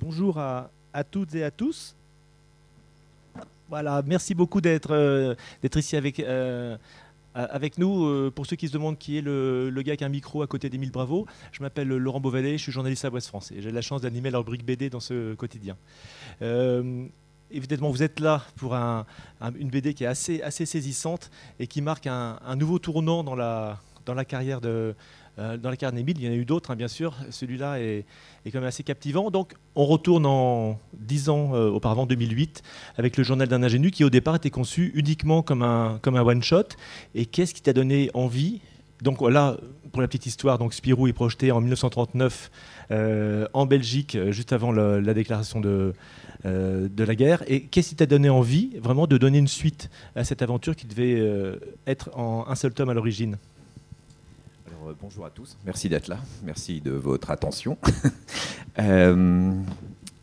Bonjour à, toutes et à tous. Voilà, merci beaucoup d'être euh, ici avec, euh, avec nous. Euh, pour ceux qui se demandent qui est le, gars qui a un micro à côté d'Émile Bravo, je m'appelle Laurent Beauvalet, je suis journaliste à Ouest France et j'ai la chance d'animer la rubrique BD dans ce quotidien. évidemment, vous êtes là pour une BD qui est assez, saisissante et qui marque un, nouveau tournant dans la, carrière de, dans les carnets il y en a eu d'autres, hein, bien sûr. Celui-là est, quand même assez captivant. Donc, on retourne en 10 ans euh, auparavant, 2008, avec le journal d'un ingénu qui, au départ, était conçu uniquement comme un, comme un one-shot. Et qu'est-ce qui t'a donné envie? Donc là, pour la petite histoire, donc Spirou est projeté en 1939 euh, en Belgique, juste avant la déclaration de, de la guerre. Et qu'est-ce qui t'a donné envie vraiment de donner une suite à cette aventure qui devait être en un seul tome à l'origine? Euh, bonjour à tous, merci d'être là, merci de votre attention. Euh,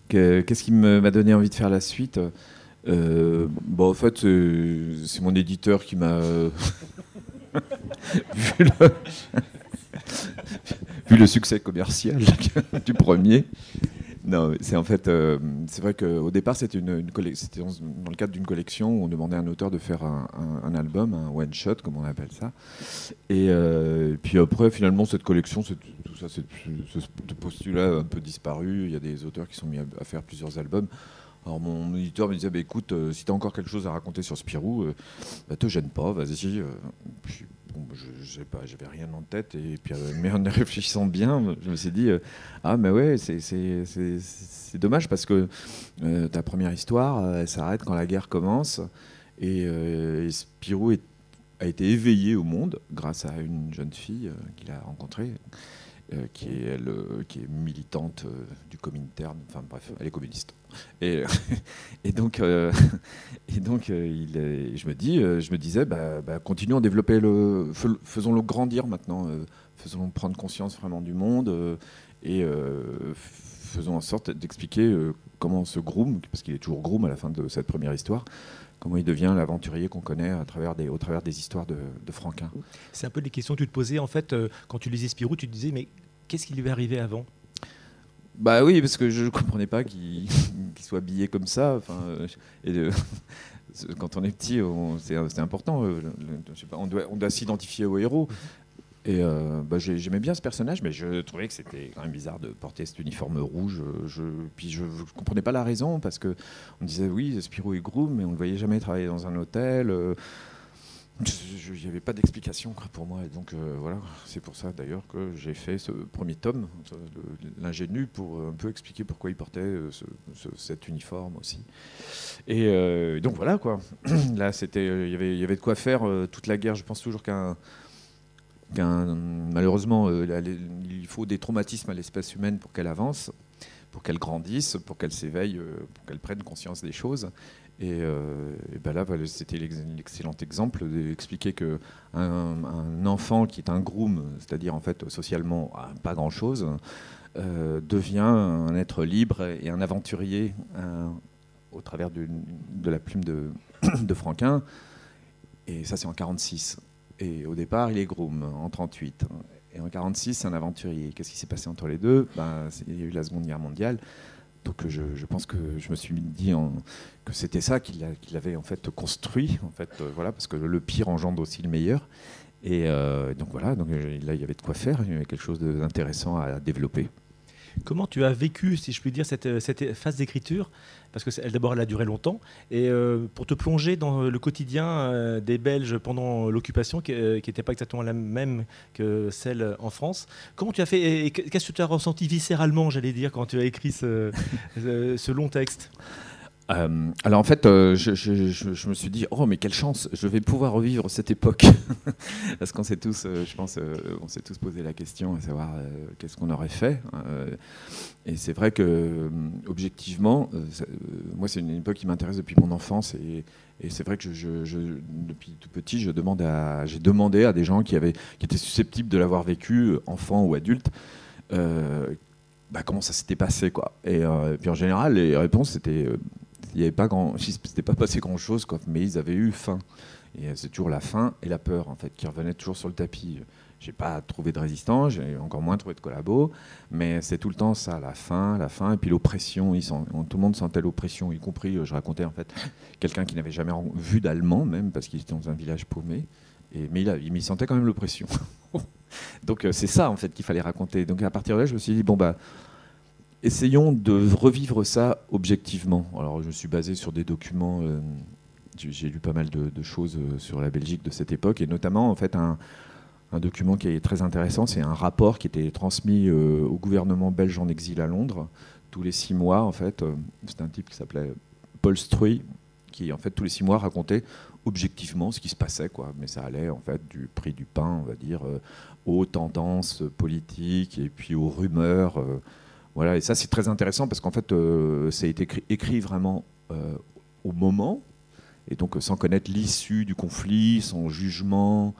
qu'est-ce qui m'a donné envie de faire la suite? Euh, bon, En fait, c'est mon éditeur qui m'a. vu, le... succès commercial du premier, non, c'est en fait, euh, c'est vrai qu'au départ, c'était dans le cadre d'une collection où on demandait à un auteur de faire un, album, un one shot, comme on appelle ça. Et, euh, puis après, finalement, cette collection, tout ça, ce, postulat un peu disparu. Il y a des auteurs qui sont mis à, faire plusieurs albums. Alors mon éditeur me disait, bah, écoute, euh, si tu as encore quelque chose à raconter sur Spirou, bah, te gêne pas, vas-y je, sais pas, j'avais rien en tête. Et puis, euh, mais en réfléchissant bien, je me suis dit, euh, ah, mais ouais, c'est dommage parce que euh, ta première histoire, elle s'arrête quand la guerre commence. Et, Spirou a été éveillé au monde grâce à une jeune fille qu'il a rencontrée. Euh, qui, est, euh, militante euh, du Comintern, enfin bref, elle est communiste. Et, donc, je, me disais, bah, bah, continuons à développer le. Faisons-le grandir maintenant, faisons-le prendre conscience vraiment du monde et faisons en sorte d'expliquer comment ce groom, parce qu'il est toujours groom à la fin de cette première histoire, comment il devient l'aventurier qu'on connaît à travers des, au travers des histoires de, Franquin. C'est un peu les questions que tu te posais en fait euh, quand tu lisais Spirou, tu te disais mais qu'est-ce qui lui est arrivé avant? Bah oui, parce que je ne comprenais pas qu'il soit habillé comme ça. Enfin, euh, et quand on est petit, c'est important. Euh, pas, on doit, on doit s'identifier au héros. Et euh, bah, j'aimais bien ce personnage, mais je trouvais que c'était quand même bizarre de porter cet uniforme rouge. Je, puis je ne comprenais pas la raison, parce qu'on disait oui, Spirou est groom, mais on ne le voyait jamais travailler dans un hôtel. Euh, il n'y avait pas d'explication pour moi. Et donc euh, voilà, c'est pour ça d'ailleurs que j'ai fait ce premier tome, l'ingénu, pour un peu expliquer pourquoi il portait cet uniforme aussi. Et donc voilà quoi. Là, c'était, il y avait de quoi faire toute la guerre. Je pense toujours qu'un malheureusement, euh, il faut des traumatismes à l'espèce humaine pour qu'elle avance, pour qu'elle grandisse, pour qu'elle s'éveille, euh, pour qu'elle prenne conscience des choses. Et, euh, ben là, c'était l'excellent exemple d'expliquer que un, enfant qui est un groom, c'est-à-dire en fait socialement pas grand-chose, devient un être libre et un aventurier au travers de la plume de, de Franquin. Et ça, c'est en 46. Et au départ, il est groom en 38. Et en 46, c'est un aventurier. Qu'est-ce qui s'est passé entre les deux? Ben, Il y a eu la Seconde Guerre mondiale. Donc je, pense que je me suis dit que c'était ça qu'il avait en fait construit, en fait, euh, voilà, parce que le pire engendre aussi le meilleur. Et euh, donc voilà, donc là il y avait de quoi faire, il y avait quelque chose d'intéressant à développer. Comment tu as vécu, si je puis dire, cette, cette phase d'écriture? Parce que d'abord, elle a duré longtemps. Et euh, pour te plonger dans le quotidien euh, des Belges pendant l'occupation, qui n'était pas exactement la même que celle en France, comment tu as fait et Qu'est-ce que tu as ressenti viscéralement, j'allais dire, quand tu as écrit ce long texte? Euh, alors en fait, euh, je, me suis dit, oh mais quelle chance, je vais pouvoir revivre cette époque. Parce qu'on s'est tous, euh, je pense, on s'est tous posé la question à savoir qu'est-ce qu'on aurait fait. et c'est vrai que, objectivement, moi c'est une époque qui m'intéresse depuis mon enfance et, c'est vrai que depuis tout petit, je demande à, j'ai demandé à des gens qui, avaient, qui étaient susceptibles de l'avoir vécu, enfants ou adultes, bah, comment ça s'était passé quoi. Et, puis en général, les réponses c'était il n'y avait pas grand, s'était pas passé grand chose, quoi, mais ils avaient eu faim. Et c'est toujours la faim et la peur en fait qui revenaient toujours sur le tapis. j'ai pas trouvé de résistants, j'ai encore moins trouvé de collabos, mais c'est tout le temps ça, la faim, la faim, et puis l'oppression. Tout le monde sentait l'oppression, y compris, je racontais en fait, quelqu'un qui n'avait jamais vu d'allemand, même parce qu'il était dans un village paumé, et, mais il, il, sentait quand même l'oppression. Donc c'est ça en fait qu'il fallait raconter. Donc à partir de là, je me suis dit bon bah essayons de revivre ça objectivement. Alors je me suis basé sur des documents j'ai lu pas mal de, choses euh, sur la Belgique de cette époque, et notamment en fait un, document qui est très intéressant, c'est un rapport qui était transmis euh, au gouvernement belge en exil à Londres tous les six mois. En fait, euh, c'est un type qui s'appelait Paul Struy, qui en fait tous les six mois racontait objectivement ce qui se passait. Mais ça allait en fait du prix du pain, on va dire, aux tendances politiques et puis aux rumeurs. Voilà, et ça c'est très intéressant parce qu'en fait, ça a été écrit, vraiment au moment et donc sans connaître l'issue du conflit, son jugement.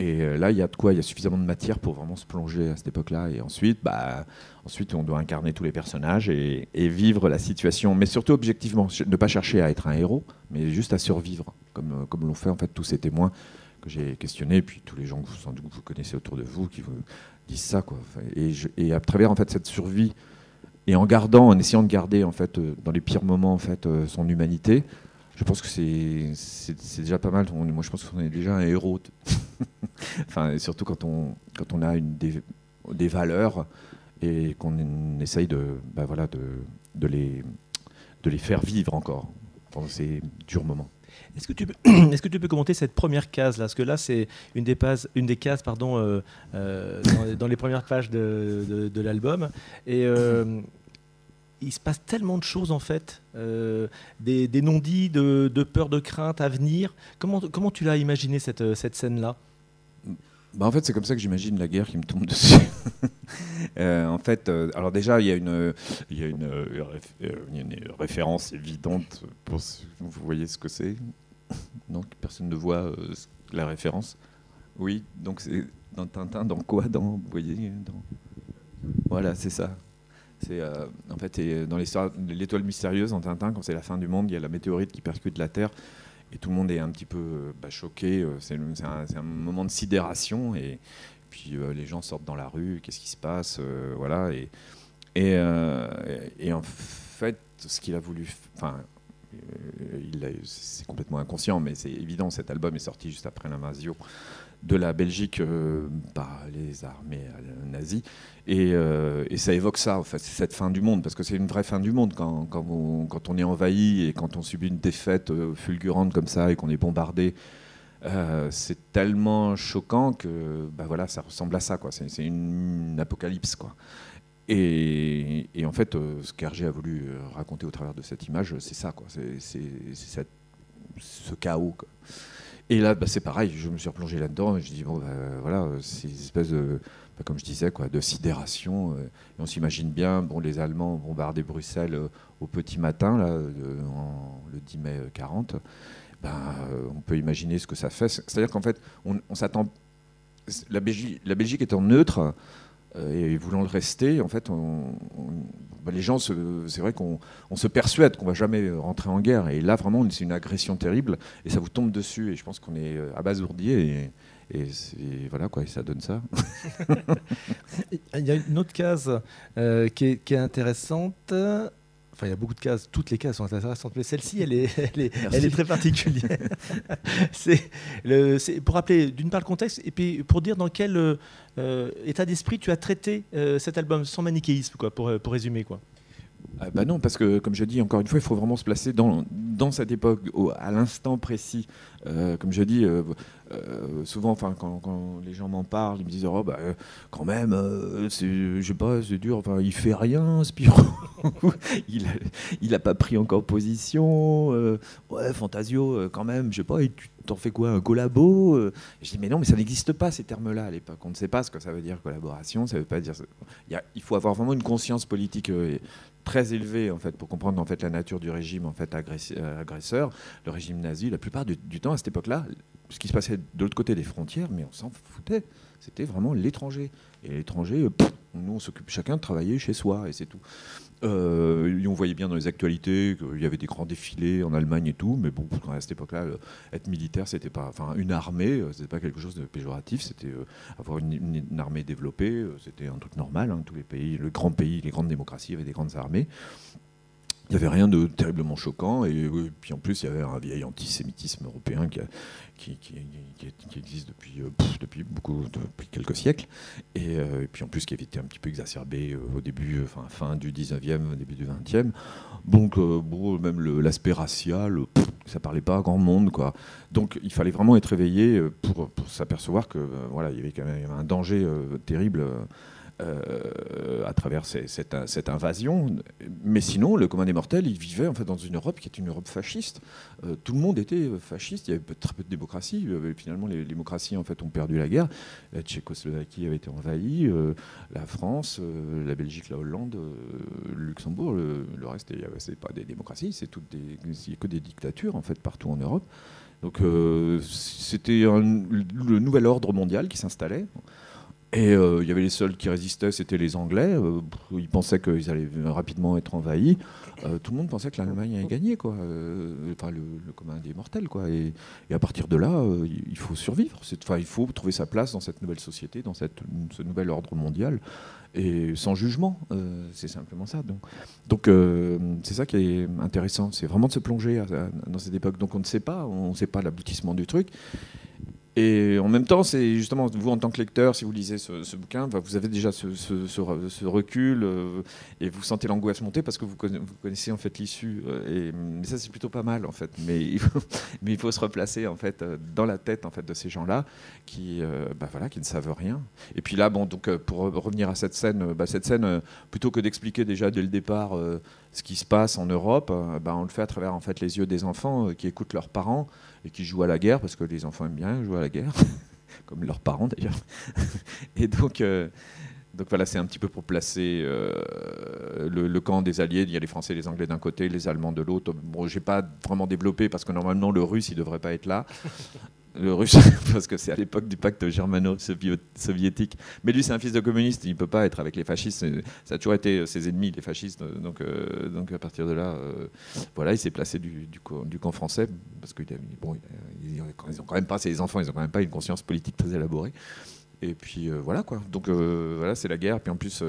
Et euh, là, il y a de quoi, il y a suffisamment de matière pour vraiment se plonger à cette époque-là. Et ensuite, bah, ensuite, on doit incarner tous les personnages et, vivre la situation, mais surtout objectivement, ne pas chercher à être un héros, mais juste à survivre, comme, euh, comme l'ont fait en fait tous ces témoins que j'ai questionnés, et puis tous les gens que vous, connaissez autour de vous qui vous disent ça, quoi. Et, à travers en fait cette survie, et en gardant, en essayant de garder en fait euh, dans les pires moments en fait son humanité, je pense que c'est déjà pas mal. moi, je pense qu'on est déjà un héros. enfin, surtout quand on, quand on a des valeurs et qu'on essaye de, bah voilà, de, de, les, de les faire vivre encore pendant ces durs moments. Est-ce que, tu peux, est-ce que tu peux commenter cette première case là? Parce que là, c'est une des, cases pardon, euh, euh, dans, les premières pages de, de, de l'album. Et euh, il se passe tellement de choses en fait, des, non-dits, de, peur, de crainte à venir. Comment, comment tu l'as imaginé cette, cette scène-là? Bah en fait, c'est comme ça que j'imagine la guerre qui me tombe dessus. Euh, en fait, alors déjà, il y a une, une référence évidente pour vous voyez ce que c'est. Donc personne ne voit la référence. Oui, donc c'est dans Tintin, dans quoi, dans, vous voyez, dans... voilà, c'est ça. C'est euh, en fait dans l'étoile mystérieuse en Tintin, quand c'est la fin du monde, il y a la météorite qui percute la Terre et tout le monde est un petit peu bah, choqué. Euh, c'est un, moment de sidération et puis euh, les gens sortent dans la rue. Qu'est-ce qui se passe Voilà et et, en fait, ce qu'il a voulu, enfin, c'est complètement inconscient, mais c'est évident. Cet album est sorti juste après l'invasion de la Belgique euh, par les armées euh, nazies. Euh, et, ça évoque ça, en fait, c'est cette fin du monde, parce que c'est une vraie fin du monde quand, quand, on, est envahi et quand on subit une défaite fulgurante comme ça et qu'on est bombardé. c'est tellement choquant que bah voilà, ça ressemble à ça. C'est, une, apocalypse. Quoi. Et, en fait, ce qu'Hergé a voulu raconter au travers de cette image, c'est ça. C'est, ce chaos. Quoi. Et là, bah, c'est pareil, je me suis replongé là-dedans et je dis, bon, bah, voilà, c'est une espèce de, bah, comme je disais, de sidération. Euh, et on s'imagine bien, bon, les Allemands ont Bruxelles euh, au petit matin, là, le 10 mai 40. Ben, euh, on peut imaginer ce que ça fait. C'est-à-dire qu'en fait, on, on s'attend. La Belgique, la Belgique étant neutre, et voulant le rester, en fait, bah, les gens, c'est vrai qu'on se persuade qu'on va jamais rentrer en guerre. Et là, vraiment, c'est une agression terrible et ça vous tombe dessus. Et je pense qu'on est euh, abasourdi et, et, voilà quoi, et ça donne ça. Il y a une autre case euh, qui, est, intéressante. Enfin, il y a beaucoup de cases, toutes les cases sont intéressantes, mais celle-ci, elle est, elle, est, elle est, très particulière. c'est pour rappeler d'une part le contexte et puis pour dire dans quel euh, état d'esprit tu as traité euh, cet album sans manichéisme, quoi, pour, pour résumer. Quoi. Ah bah non, parce que comme je dis, encore une fois, il faut vraiment se placer dans, dans cette époque, à l'instant précis. Euh, comme je dis, euh, souvent, enfin, quand, quand, les gens m'en parlent, ils me disent, oh, bah, quand même, c'est, je sais pas, c'est dur, enfin, il fait rien, Spiro. il, a, il a pas pris encore position. ouais, Fantasio, quand même, je sais pas, et tu t'en fais quoi, un collabo Je dis, mais non, mais ça n'existe pas, ces termes-là, à l'époque. On ne sait pas ce que ça veut dire, collaboration, ça veut pas dire... Il, faut avoir vraiment une conscience politique très élevé en fait pour comprendre en fait la nature du régime en fait euh, agresseur, le régime nazi. La plupart du, temps à cette époque-là, ce qui se passait de l'autre côté des frontières, mais on s'en foutait. C'était vraiment l'étranger. Et l'étranger, euh, Nous, on s'occupe chacun de travailler chez soi et c'est tout. Euh, on voyait bien dans les actualités qu'il y avait des grands défilés en Allemagne et tout, mais bon, à cette époque-là, euh, être militaire, c'était pas, enfin, une armée, euh, c'était pas quelque chose de péjoratif, c'était avoir une, armée développée, c'était un truc normal. Hein, tous les pays, le grand pays, les grandes démocraties avaient des grandes armées il n'y avait rien de terriblement choquant. Et, puis en plus, il y avait un vieil antisémitisme européen qui, qui, existe depuis, euh, depuis, beaucoup, depuis quelques siècles. Euh, et, puis en plus, qui avait été un petit peu exacerbé euh, au début, enfin, fin du 19e, début du 20e. Donc, même l'aspect racial, ça parlait pas à grand monde. Quoi. Donc il fallait vraiment être réveillé pour, pour s'apercevoir que voilà, il y avait quand même un danger terrible euh, à travers cette, invasion. Mais sinon, le commun des mortels, il vivait en fait dans une Europe qui est une Europe fasciste. Euh, tout le monde était fasciste. Il y avait très peu de démocratie. Euh, finalement, les démocraties en fait ont perdu la guerre. La Tchécoslovaquie avait été envahie, la France, la Belgique, la Hollande, le Luxembourg. Le, reste, c'est pas des démocraties, c'est que des dictatures en fait partout en Europe. Donc c'était le nouvel ordre mondial qui s'installait. Et euh, il y avait les seuls qui résistaient, c'était les Anglais. Euh, ils pensaient qu'ils allaient rapidement être envahis. Euh, tout le monde pensait que l'Allemagne allait gagner, quoi. enfin, le, commun des mortels, quoi. Et, à partir de là, il faut survivre. Enfin, il faut trouver sa place dans cette nouvelle société, dans ce nouvel ordre mondial, et sans jugement. c'est simplement ça. Donc, donc c'est ça qui est intéressant. C'est vraiment de se plonger dans cette époque. Donc, on ne sait pas, on ne sait pas l'aboutissement du truc. Et en même temps, c'est justement, vous en tant que lecteur, si vous lisez ce, bouquin, bah, vous avez déjà ce, recul euh, et vous sentez l'angoisse monter parce que vous connaissez, en fait l'issue. Euh, mais ça, c'est plutôt pas mal en fait. Mais il, faut, se replacer en fait euh, dans la tête en fait de ces gens-là qui, bah, voilà, qui ne savent rien. Et puis là, bon, donc pour revenir à cette scène, bah, cette scène, plutôt que d'expliquer déjà dès le départ ce qui se passe en Europe, on le fait à travers en fait les yeux des enfants qui écoutent leurs parents et qui jouent à la guerre, parce que les enfants aiment bien jouer à la guerre, comme leurs parents d'ailleurs. et donc, euh, donc voilà, c'est un petit peu pour placer euh, le, camp des Alliés. Il y a les Français et les Anglais d'un côté, les Allemands de l'autre. Bon, j'ai pas vraiment développé parce que normalement le Russe, il devrait pas être là le russe, parce que c'est à l'époque du pacte germano-soviétique. Mais lui, c'est un fils de communiste, il ne peut pas être avec les fascistes. Ça a toujours été ses ennemis, les fascistes. Donc, euh, donc à partir de là, euh, voilà, il s'est placé du, camp français, parce qu'ils bon, ils ont quand même pas, ces enfants, ils n'ont quand même pas une conscience politique très élaborée. Et puis euh, voilà quoi. Donc voilà, c'est la guerre. Puis en plus,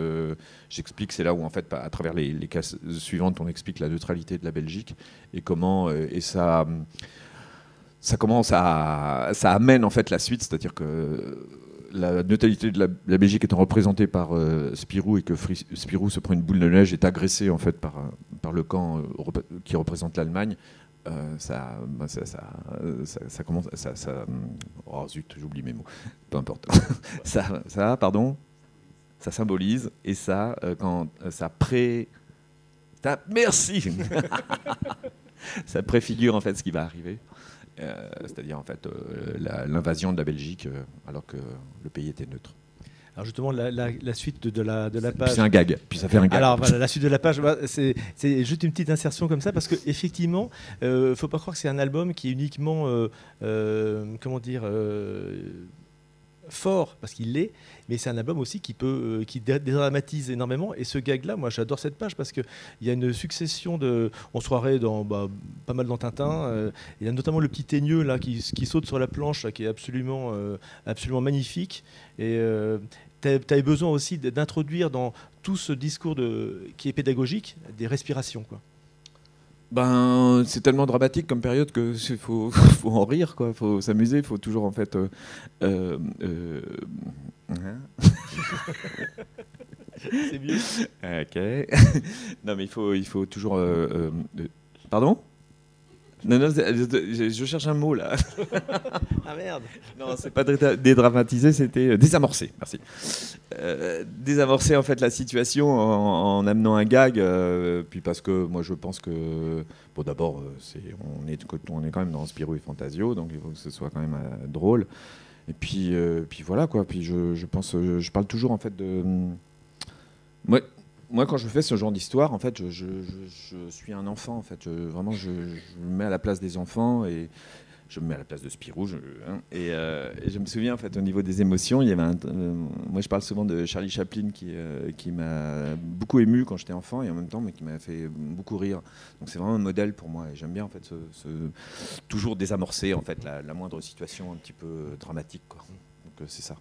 j'explique, c'est là où en fait, à travers les, les cases suivantes, on explique la neutralité de la Belgique et comment et ça ça commence à, ça amène en fait la suite, c'est-à-dire que la neutralité de la, Belgique étant représentée par euh, Spirou et que Spirou se prend une boule de neige est agressé en fait par, par le camp euh, qui représente l'Allemagne. Euh, ça, ça, ça, commence, oh zut, j'oublie mes mots, peu importe. ça, ça, pardon, ça symbolise et ça, quand ça pré, merci, ça préfigure en fait ce qui va arriver. Euh, c'est-à-dire en fait euh, l'invasion de la Belgique euh, alors que le pays était neutre. Alors justement, la, suite de, la, de la page. C'est un gag. Puis ça fait un gag. Alors voilà, la suite de la page, c'est juste une petite insertion comme ça parce que effectivement, ne faut pas croire que c'est un album qui est uniquement, comment dire, fort parce qu'il l'est, mais c'est un album aussi qui peut, euh, qui dédramatise énormément. Et ce gag-là, moi, j'adore cette page parce que il y a une succession de, on se croirait dans bah, pas mal dans Tintin. Euh, il y a notamment le petit teigneux là qui, qui saute sur la planche, qui est absolument, euh, absolument magnifique. Et tu avais besoin aussi d'introduire dans tout ce discours qui est pédagogique des respirations, quoi. Ben, c'est tellement dramatique comme période que faut, faut en rire, quoi. Faut s'amuser, il faut toujours en fait. Euh, euh, euh, hein c'est mieux. Ok. non, mais il faut, il faut toujours. pardon? Non, non, je, cherche un mot là. ah merde Non, c'est pas dédramatiser, c'était euh, désamorcer. Merci. Euh, désamorcer en fait la situation en, amenant un gag, euh, puis parce que moi je pense que bon d'abord c'est on est on est quand même dans Spirou et Fantasio, donc il faut que ce soit quand même drôle. Et puis puis voilà quoi. Puis je, je pense je parle toujours en fait de moi, moi, quand je fais ce genre d'histoire, en fait, je, suis un enfant. En fait, vraiment, je, me mets à la place des enfants et je me mets à la place de Spirou. Je, hein, et, je me souviens, en fait, au niveau des émotions, avait moi, je parle souvent de Charlie Chaplin qui, qui m'a beaucoup ému quand j'étais enfant et en même temps, mais qui m'a fait beaucoup rire. Donc, c'est vraiment un modèle pour moi. J'aime bien, en fait, toujours désamorcer, en fait, la, moindre situation un petit peu dramatique. Donc, c'est ça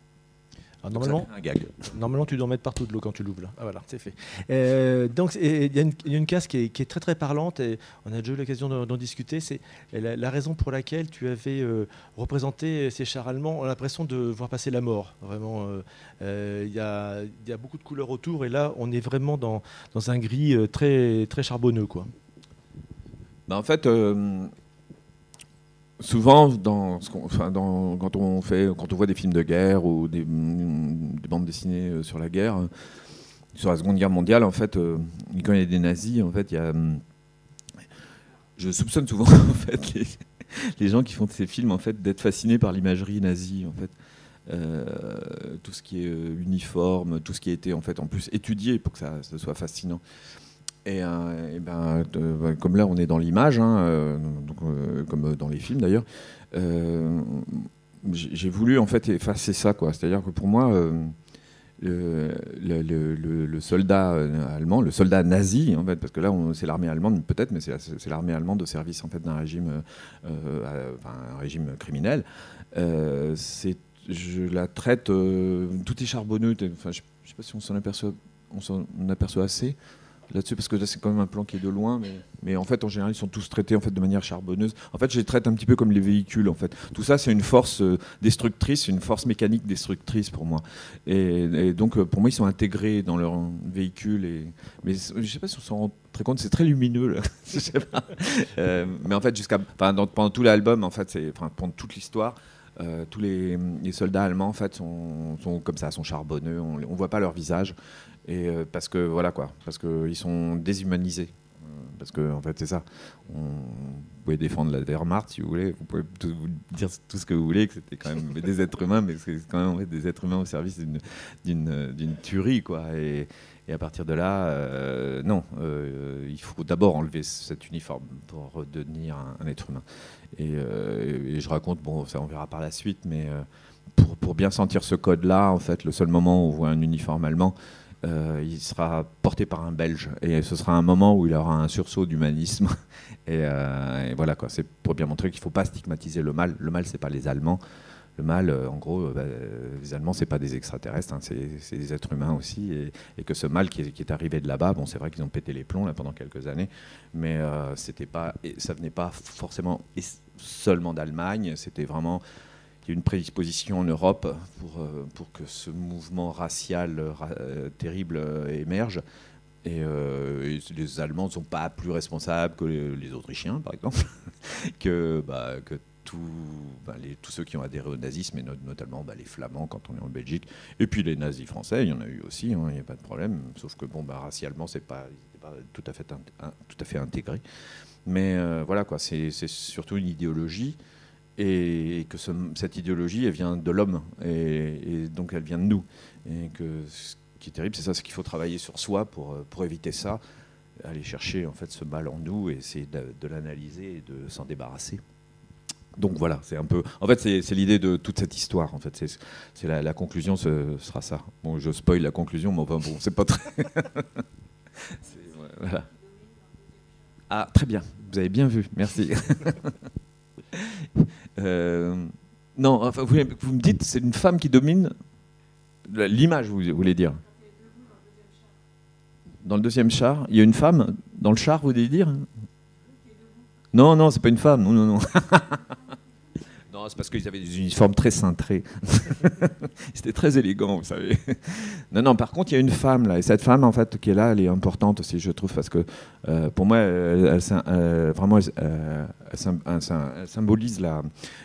normalement, un gag. normalement, tu dois mettre partout de l'eau quand tu l'ouvres. Ah, voilà, c'est fait. Euh, donc, il y, a une case qui est, très très parlante et on a déjà eu l'occasion d'en discuter. C'est la, raison pour laquelle tu avais euh, représenté ces chars allemands. On a l'impression de voir passer la mort. Vraiment, euh, il y, a, beaucoup de couleurs autour et là, on est vraiment dans, dans un gris très très charbonneux, quoi. Bah, en fait souvent, quand, on fait, quand on voit des films de guerre ou des, bandes dessinées euh, sur la guerre, euh, sur la Seconde Guerre mondiale, en fait, euh, quand il y a des nazis, en fait, il y a, je soupçonne souvent les, gens qui font ces films en fait d'être fascinés par l'imagerie nazie, en fait. tout ce qui est uniforme, tout ce qui a été en fait en plus étudié pour que ça soit fascinant. Et, euh, ben, ben, comme là, on est dans l'image, hein, euh, euh, comme dans les films d'ailleurs, j'ai voulu en fait effacer ça. C'est-à-dire que pour moi, le, soldat allemand, le soldat nazi, en fait, parce que là, c'est l'armée allemande peut-être, mais c'est l'armée allemande au service en fait d'un régime, un régime criminel. je la traite, tout est charbonneux. Enfin, je ne sais pas si on s'en aperçoit, on s'en aperçoit assez là-dessus parce que là c'est quand même un plan qui est de loin mais, en fait en général ils sont tous traités en fait de manière charbonneuse en fait je les traite un petit peu comme les véhicules en fait tout ça c'est une force euh, destructrice une force mécanique destructrice pour moi et, donc euh, pour moi ils sont intégrés dans leur véhicule et mais je sais pas si on s'en rend très compte c'est très lumineux là. Euh, mais en fait jusqu'à pendant tout l'album en fait c'est pendant toute l'histoire tous les, soldats allemands en fait sont, sont, comme ça, sont charbonneux. On, ne voit pas leur visage. Et euh, parce que voilà quoi, parce qu'ils sont déshumanisés. Euh, parce que en fait c'est ça. On, vous pouvez défendre la Wehrmacht si vous voulez, vous pouvez dire tout ce que vous voulez, que c'était quand même des êtres humains, mais c'est quand même des êtres humains au service d'une tuerie quoi. Et, à partir de là, euh, non, il faut d'abord enlever cet uniforme pour redevenir un, être humain. Et, je raconte, bon, ça on verra par la suite, mais pour, pour bien sentir ce code-là, en fait, le seul moment où on voit un uniforme allemand, il sera porté par un Belge. Et ce sera un moment où il aura un sursaut d'humanisme. Euh, et, voilà, quoi. C'est pour bien montrer qu'il ne faut pas stigmatiser le mal. Le mal, c'est pas les Allemands. Le mal, euh, en gros, bah, les Allemands, c'est pas des extraterrestres, hein. c'est des êtres humains aussi. Et, que ce mal qui est, arrivé de là-bas, bon, c'est vrai qu'ils ont pété les plombs là, pendant quelques années, mais c'était pas, ça venait pas forcément seulement d'Allemagne, c'était vraiment il y a une prédisposition en Europe pour, euh, pour que ce mouvement racial euh, terrible euh, émerge. Et, les Allemands ne sont pas plus responsables que les, Autrichiens, par exemple, que, bah, que bah, les, tous ceux qui ont adhéré au nazisme, et notamment bah, les Flamands quand on est en Belgique, et puis les nazis français, il y en a eu aussi, hein, il n'y a pas de problème, sauf que bon, bah, racialement, c'est pas, pas tout, à fait tout à fait intégré. Mais voilà, quoi, c'est surtout une idéologie et que cette idéologie, elle vient de l'homme, et, donc elle vient de nous. Et que ce qui est terrible, c'est ça, c'est qu'il faut travailler sur soi pour, pour éviter ça, aller chercher en fait ce mal en nous, et essayer de, l'analyser et de s'en débarrasser. Donc voilà, c'est un peu. En fait, c'est l'idée de toute cette histoire. En fait, c'est la, conclusion, ce sera ça. Bon, je spoil la conclusion, mais bon, c'est pas très. voilà. Ah, très bien. Vous avez bien vu. Merci. Euh, non, enfin, vous, me dites, c'est une femme qui domine l'image, vous voulez dire Dans le deuxième char, il y a une femme dans le char, vous voulez dire Non, non, c'est pas une femme. Non, non, non. c'est parce qu'ils avaient des uniformes très cintrés. C'était très élégant, vous savez. Non, non, par contre, il y a une femme là, et cette femme, en fait, qui est là, elle est importante aussi, je trouve, parce que euh, pour moi, elle, euh, vraiment, elle, symbolise la,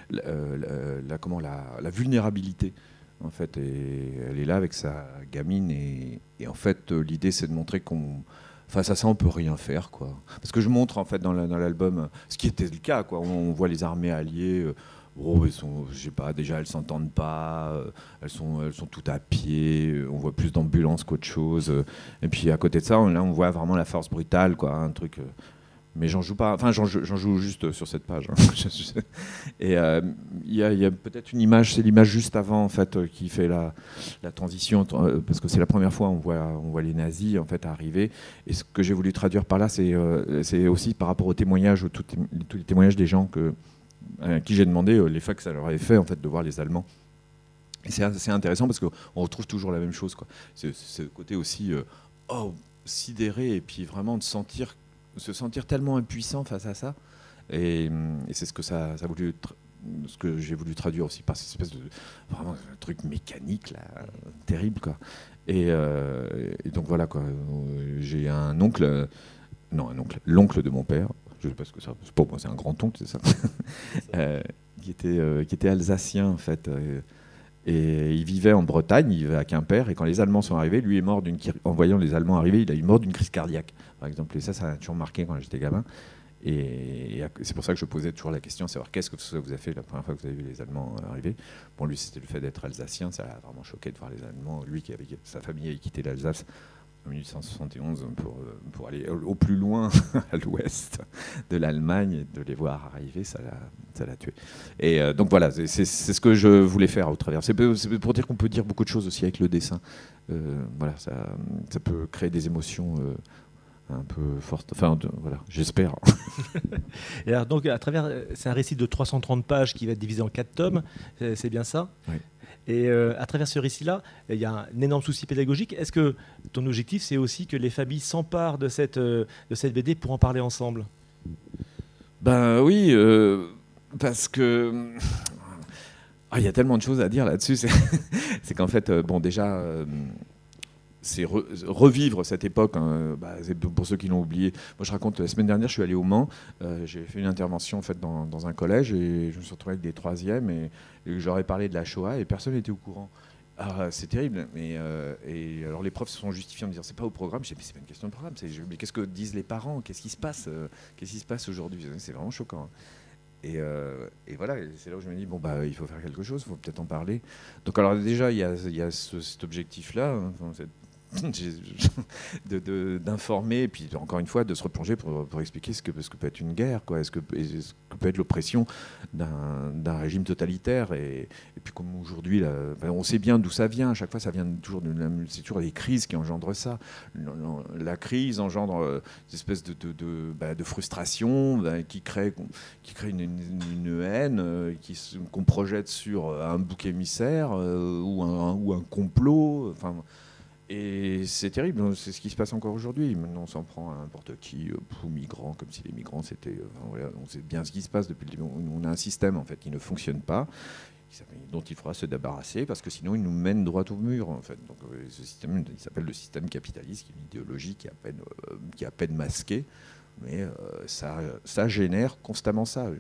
la, comment, la, vulnérabilité. En fait, et elle est là avec sa gamine, et, en fait, l'idée, c'est de montrer qu'on face à ça, on peut rien faire, quoi. Parce que je montre en fait dans l'album ce qui était le cas, quoi. On, voit les armées alliées. Oh, je sais pas, déjà elles s'entendent pas, euh, elles sont, elles sont toutes à pied, euh, on voit plus d'ambulances qu'autre chose. Euh. Et puis à côté de ça, là on voit vraiment la force brutale, quoi, un truc. mais j'en joue pas. Enfin, j'en joue juste sur cette page. Hein. Et il y a, peut-être une image, c'est l'image juste avant en fait qui fait la, transition, parce que c'est la première fois on voit on les nazis en fait arriver. Et ce que j'ai voulu traduire par là, c'est c'est aussi par rapport aux témoignages, tous les témoignages des gens que à qui j'ai demandé l'effet que ça leur avait fait en fait de voir les Allemands. Et c'est assez intéressant parce qu'on retrouve toujours la même chose. C'est ce côté aussi oh, sidéré et puis vraiment de sentir se sentir tellement impuissant face à ça. Et, c'est ce que ça, ça ce que j'ai voulu traduire aussi par cette espèce de vraiment un truc mécanique terrible quoi. Et, euh, donc voilà quoi. J'ai un oncle, non un oncle, l'oncle de mon père. Je sais pas ce que ça. Pour moi c'est un grand oncle c'est ça. Euh, qui était euh, qui était alsacien en fait. Et il vivait en Bretagne, il vivait à Quimper, et quand les Allemands sont arrivés, lui est mort d'une en voyant les Allemands arriver, il a eu mort d'une crise cardiaque, par exemple. Et ça, ça a toujours marqué quand j'étais gamin. Et c'est pour ça que je posais toujours la question, savoir qu'est-ce que vous avez fait la première fois que vous avez vu les Allemands arriver. Bon, lui, c'était le fait d'être alsacien, ça l'a vraiment choqué de voir les Allemands. Lui, qui avait sa famille avait quitté l'Alsace en 1871 pour, euh, pour aller au plus loin à l'ouest de l'Allemagne, de les voir arriver, ça l'a tué. Et euh, donc voilà, c'est ce que je voulais faire au travers. C'est pour dire qu'on peut dire beaucoup de choses aussi avec le dessin. Euh, voilà, ça, ça, peut créer des émotions un peu fortes. Enfin, voilà, j'espère. Et alors, donc, à travers, c'est un récit de 330 pages qui va être divisé en quatre tomes, c'est bien ça? Oui. Et euh, à travers ce récit-là, il y a un énorme souci pédagogique. Est-ce que ton objectif, c'est aussi que les familles s'emparent de cette, euh, de cette BD pour en parler ensemble? Ben oui, euh, parce que... Ah, il y a tellement de choses à dire là-dessus. C'est qu'en fait, bon, déjà c'est revivre cette époque. Hein, bah, pour ceux qui l'ont oublié. Moi, je raconte la semaine dernière, je suis allé au Mans. Euh, j'ai fait une intervention en dans, un collège et je me suis retrouvé avec des troisièmes et, et j'aurais parlé de la Shoah et personne n'était au courant. Ah, c'est terrible. Mais, euh, et alors les profs se sont justifiés en me disant c'est pas au programme. Je dis c'est pas une question de programme. Mais qu'est-ce que disent les parents? Qu'est-ce qui se passe euh, Qu'est-ce qui se passe aujourd'hui? C'est vraiment choquant. Hein. Et, voilà, c'est là où je me dis, bon, bah, il faut faire quelque chose, il faut peut-être en parler. Donc, alors déjà, il y a, y a cet objectif-là, hein, cette d'informer, et puis encore une fois, de se replonger pour, expliquer ce que, peut être une guerre, quoi, ce que, ce que peut être l'oppression d'un régime totalitaire. Et, puis comme aujourd'hui, on sait bien d'où ça vient, à chaque fois, ça vient toujours, c'est toujours les crises qui engendrent ça. La crise engendre euh, une espèce de, bah, frustration bah, qui crée, qui crée une, haine euh, qu'on projette sur un bouc émissaire euh, ou, un, complot. Et c'est terrible, c'est ce qui se passe encore aujourd'hui. On s'en prend à n'importe qui, aux euh, migrants, comme si les migrants c'était. Euh, on sait bien ce qui se passe depuis le début. On a un système en fait qui ne fonctionne pas, dont il faudra se débarrasser parce que sinon il nous mène droit au mur en fait. Donc euh, ce système, il s'appelle le système capitaliste, qui est une idéologie qui est à peine, qui à peine masquée, mais ça, ça génère constamment ça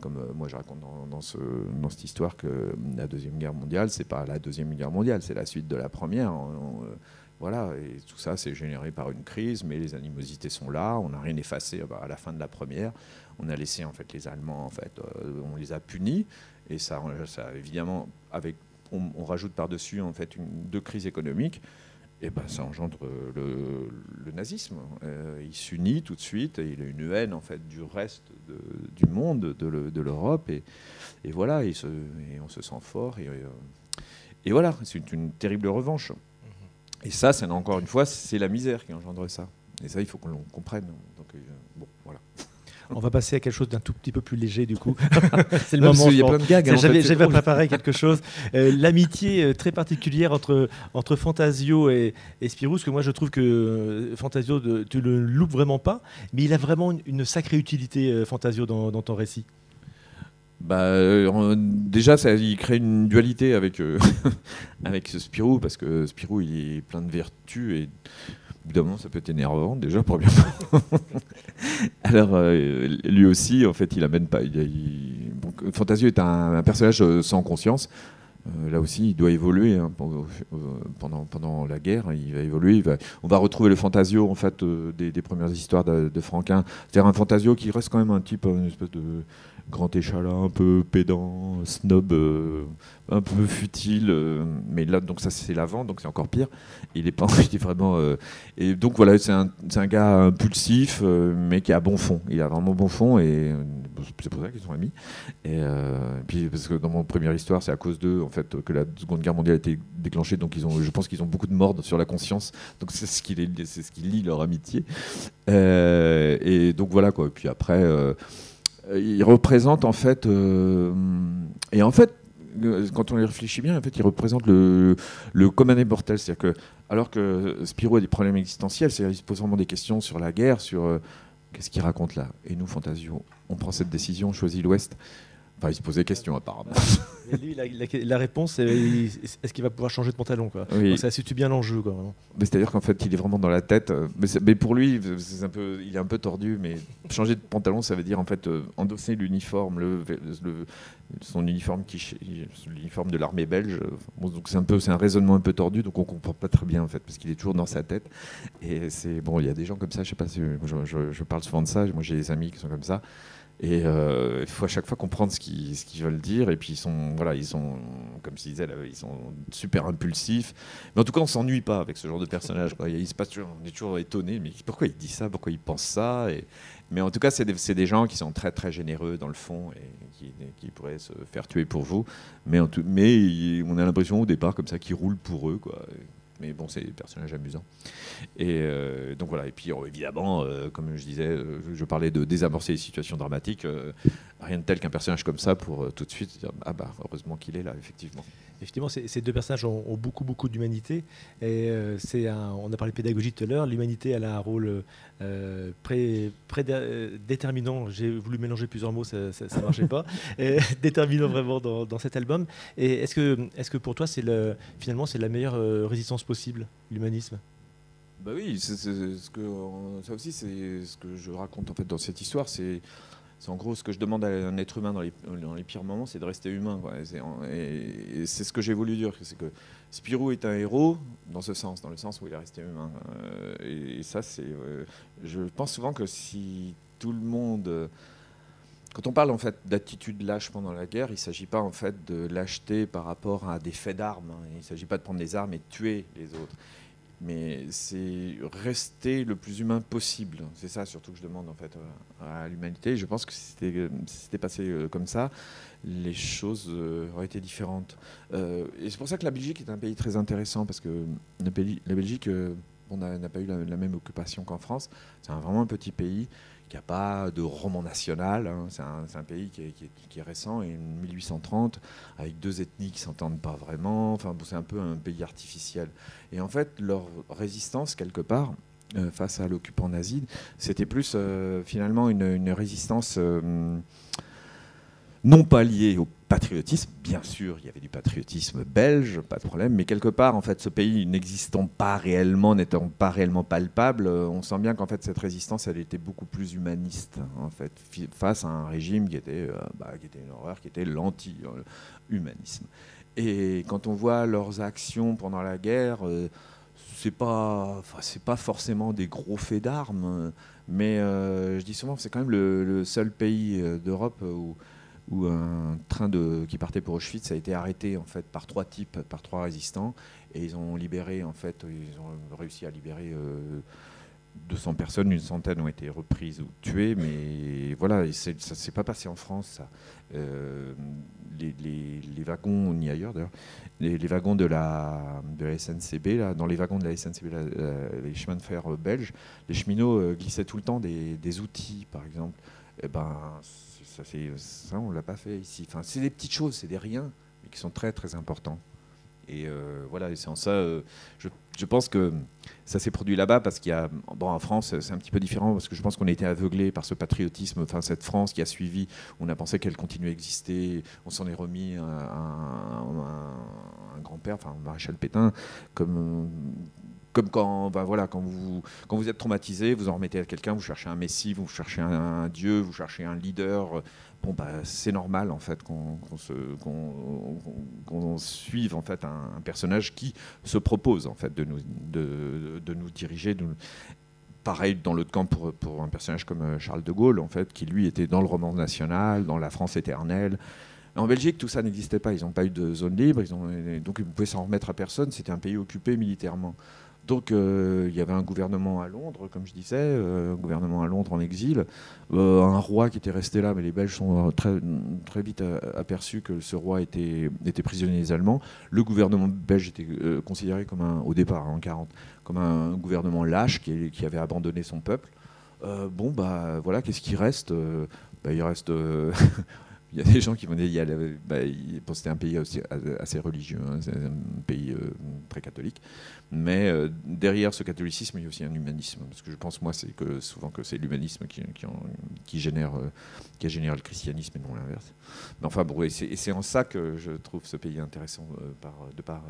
comme euh, moi je raconte dans, ce, dans, cette histoire que la Deuxième Guerre mondiale, c'est pas la Deuxième Guerre mondiale, c'est la suite de la Première. Euh, voilà, et tout ça, c'est généré par une crise, mais les animosités sont là, on n'a rien effacé à la fin de la Première. On a laissé en fait les Allemands, en fait, euh, on les a punis, et ça, évidemment, on, rajoute par-dessus en fait deux crises économiques et eh ben, ça engendre le, nazisme. Euh, il s'unit tout de suite, et il a une haine en fait du reste du monde, de l'Europe, et, voilà, et, on se sent fort, et, euh, et voilà, c'est une, terrible revanche. Et ça, c'est encore une fois, c'est la misère qui engendre ça. Et ça, il faut qu'on comprenne. Donc, euh, bon, voilà. On va passer à quelque chose d'un tout petit peu plus léger du coup. c'est le moment. Il y a plein de gags. Hein, j'avais préparé quelque chose. Euh, l'amitié euh, très particulière entre, entre Fantasio et, Spirou, parce que moi je trouve que euh, Fantasio, tu le loupes vraiment pas, mais il a vraiment une, sacrée utilité, Fantasio, dans, ton récit. Bah, déjà, ça, il crée une dualité avec, avec Spirou, parce que Spirou, il est plein de vertus et évidemment, ça peut être énervant déjà, premièrement. Alors, euh, lui aussi, en fait, il amène pas. Fantasio est un, personnage euh, sans conscience. Euh, là aussi, il doit évoluer hein, pendant, pendant la guerre. Il va évoluer. on va retrouver le fantasio en fait des, premières histoires de, de Franquin. C'est-à-dire un fantasio qui reste quand même un type, une espèce de grand échalas, un peu pédant, snob, euh, un peu futile. Euh, mais là, donc ça, c'est l'avant, donc c'est encore pire. Il est pas, vraiment. Euh, et donc voilà, c'est un, un, gars impulsif, mais qui a bon fond. Il a vraiment bon fond et c'est pour ça qu'ils sont amis. Et, puis parce que dans mon première histoire, c'est à cause d'eux en fait que la Seconde Guerre mondiale a été déclenchée. Donc ils ont, je pense qu'ils ont beaucoup de morts sur la conscience. Donc c'est ce qui, c'est ce qui lie leur amitié. et donc voilà quoi. Et puis après. Euh, il représente en fait, euh, et en fait, euh, quand on y réfléchit bien, en fait, il représente le, le commun. C'est-à-dire que, alors que Spirou a des problèmes existentiels, c'est-à-dire il se pose vraiment des questions sur la guerre, sur qu'est-ce qu'il raconte là? Et nous, Fantasio, on prend cette décision, on choisit l'Ouest. Enfin, il se posait des questions apparemment. lui, la, réponse, c'est est-ce qu'il va pouvoir changer de pantalon quoi. ça situe bien l'enjeu. C'est-à-dire qu'en fait, il est vraiment dans la tête. Euh, mais, pour lui, un peu, il est un peu tordu. Mais changer de pantalon, ça veut dire en fait euh, endosser l'uniforme, le, son uniforme qui, l'uniforme de l'armée belge. donc c'est un peu, c'est un raisonnement un peu tordu. Donc on comprend pas très bien en fait, parce qu'il est toujours dans sa tête. Et c'est bon, il y a des gens comme ça. Je sais pas si je, je parle souvent de ça. Moi, j'ai des amis qui sont comme ça. Et euh, il faut à chaque fois comprendre ce qu'ils, veulent dire. Et puis ils sont, voilà, ils sont, comme je disais, ils sont super impulsifs. Mais en tout cas, on s'ennuie pas avec ce genre de personnage. Il se toujours, on est toujours étonné. Mais pourquoi il dit ça? Pourquoi il pense ça? Mais en tout cas, c'est des, des, gens qui sont très très généreux dans le fond et qui, qui pourraient se faire tuer pour vous. Mais, en tout, mais on a l'impression au départ comme ça qu'ils roulent pour eux, quoi. Mais bon, c'est des personnages amusants. Et euh, donc voilà. Et puis oh, évidemment, euh, comme je disais, euh, je parlais de désamorcer les situations dramatiques. rien de tel qu'un personnage comme ça pour tout de suite dire ah bah heureusement qu'il est là, effectivement. Effectivement, ces deux personnages ont, beaucoup beaucoup d'humanité. Et c'est on a parlé de pédagogie tout à l'heure. L'humanité, elle a un rôle pré, déterminant. J'ai voulu mélanger plusieurs mots, ça ne marchait pas. déterminant vraiment dans, dans, cet album. Et est-ce que, est-ce que pour toi, c'est le, finalement, c'est la meilleure résistance possible, l'humanisme? Bah oui, c'est, ce que, ça aussi, c'est ce que je raconte en fait dans cette histoire. C'est, c'est en gros ce que je demande à un être humain dans les, dans les pires moments, c'est de rester humain. Et, c'est ce que j'ai voulu dire, c'est que Spirou est un héros dans ce sens, dans le sens où il est resté humain. Euh, et, ça, c'est, euh, je pense souvent que si tout le monde quand on parle en fait d'attitude lâche pendant la guerre, il ne s'agit pas en fait de lâcheté par rapport à des faits d'armes. Hein. Il ne s'agit pas de prendre des armes et de tuer les autres mais c'est rester le plus humain possible. C'est ça surtout que je demande en fait à l'humanité. Je pense que si c'était passé euh, comme ça, les choses euh, auraient été différentes. Euh, et c'est pour ça que la Belgique est un pays très intéressant parce que la Belgique n'a pas eu la, même occupation qu'en France. C'est vraiment un petit pays qui n'a pas de roman national. Hein. C'est un, pays qui est, récent, et 1830, avec deux ethnies qui s'entendent pas vraiment. Enfin, c'est un peu un pays artificiel. Et en fait, leur résistance, quelque part, euh, face à l'occupant nazi, c'était plus euh, finalement une, résistance euh, non pas liée au patriotisme, bien sûr, il y avait du patriotisme belge, pas de problème, mais quelque part, en fait, ce pays n'existant pas réellement, n'étant pas réellement palpable, euh, on sent bien qu'en fait, cette résistance, elle était beaucoup plus humaniste, en fait, face à un régime qui était, euh, bah, qui était une horreur, qui était l'anti-humanisme. Et quand on voit leurs actions pendant la guerre, euh, c'est pas, pas forcément des gros faits d'armes, mais je dis souvent c'est quand même le, le seul pays d'Europe où où un train qui partait pour Auschwitz a été arrêté en fait par trois types, par trois résistants, et ils ont libéré en fait, ils ont réussi à libérer 200 euh, personnes, une centaine ont été reprises ou tuées, mais voilà, ça ne s'est pas passé en France. Ça. Euh, les, wagons, ni ailleurs d'ailleurs, les, wagons de la, SNCB, là, dans les wagons de la SNCB, les chemins de fer belges, les cheminots euh, glissaient tout le temps des, des outils, par exemple. Et eh ben, ça, on ne l'a pas fait ici. Enfin, c'est des petites choses, c'est des riens, mais qui sont très très importants. Et euh, voilà, c'est en ça, euh, je, je, pense que ça s'est produit là-bas parce qu'il y a, bon, en France, c'est un petit peu différent parce que je pense qu'on a été aveuglé par ce patriotisme, enfin cette France qui a suivi. On a pensé qu'elle continuait à exister. On s'en est remis à, un, grand-père, enfin Maréchal Pétain, comme comme quand, ben voilà, quand, vous, êtes traumatisé, vous en remettez à quelqu'un, vous cherchez un messie, vous cherchez un, dieu, vous cherchez un leader. Bon, bah, c'est normal en fait qu'on suive en fait un, personnage qui se propose en fait de nous, diriger. pareil dans l'autre camp pour, pour, un personnage comme euh, Charles de Gaulle en fait, qui lui était dans le roman national, dans la France éternelle. En Belgique, tout ça n'existait pas. Ils n'ont pas eu de zone libre, ils ont, donc ils ne pouvaient s'en remettre à personne. C'était un pays occupé militairement. Donc euh, il y avait un gouvernement à Londres, comme je disais, euh, un gouvernement à Londres en exil, euh, un roi qui était resté là, mais les Belges sont très, vite aperçus que ce roi était, prisonnier des Allemands. Le gouvernement belge était considéré comme un, au départ, en 40, comme un gouvernement lâche qui, qui avait abandonné son peuple. bon, bah voilà, qu'est-ce qui reste? Bah, Il reste il y a des gens qui vont dire, bah, c'était un pays assez religieux, hein, un pays très catholique. Mais euh, derrière ce catholicisme, il y a aussi un humanisme. Parce que je pense, moi, c'est souvent que c'est l'humanisme qui, qui, euh, qui génère le christianisme et non l'inverse. Mais enfin, et c'est en ça que je trouve ce pays intéressant, euh, de par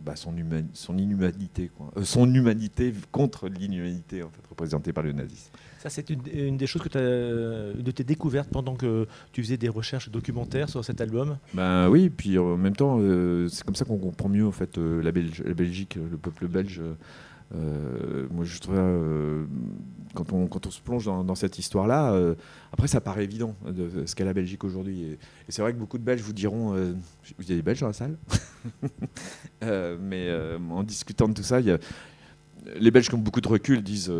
bah, son, inhumanité, son humanité contre l'inhumanité représentée par le nazisme. Ça, c'est une, des choses que tu as, une de tes découvertes pendant que tu faisais des recherches documentaires sur cet album? Ben oui, puis en même temps, c'est comme ça qu'on comprend mieux en fait, la, la Belgique, le peuple belge. Euh, moi, je trouve, euh, quand, on, quand on se plonge dans, cette histoire-là, euh, après, ça paraît évident de, ce qu'est la Belgique aujourd'hui. Et, c'est vrai que beaucoup de Belges vous diront Vous avez des Belges dans la salle Mais en discutant de tout ça, les Belges qui ont beaucoup de recul disent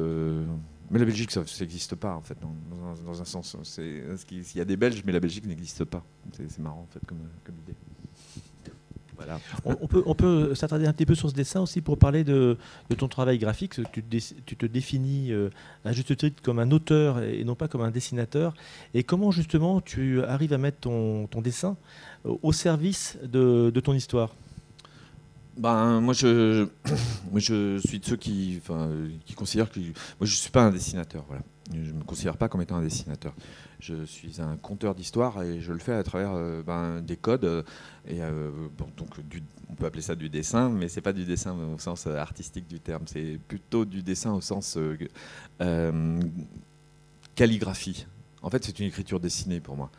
mais la Belgique, ça n'existe pas, en fait, dans, un, sens. Il y a des Belges, mais la Belgique n'existe pas. C'est marrant, en fait, comme, idée. On, peut, on peut s'attarder un petit peu sur ce dessin aussi pour parler de, ton travail graphique. Tu, tu te définis euh, à juste titre comme un auteur et non pas comme un dessinateur. Et comment justement tu arrives à mettre ton, dessin euh, au service de, ton histoire? Ben, moi, je, je suis de ceux qui, qui considèrent que moi, je ne suis pas un dessinateur. Voilà. Je ne me considère pas comme étant un dessinateur. Je suis un conteur d'histoire et je le fais à travers euh, ben, des codes. Euh, et, euh, donc on peut appeler ça du dessin, mais c'est pas du dessin au sens artistique du terme. C'est plutôt du dessin au sens calligraphie. En fait, c'est une écriture dessinée pour moi.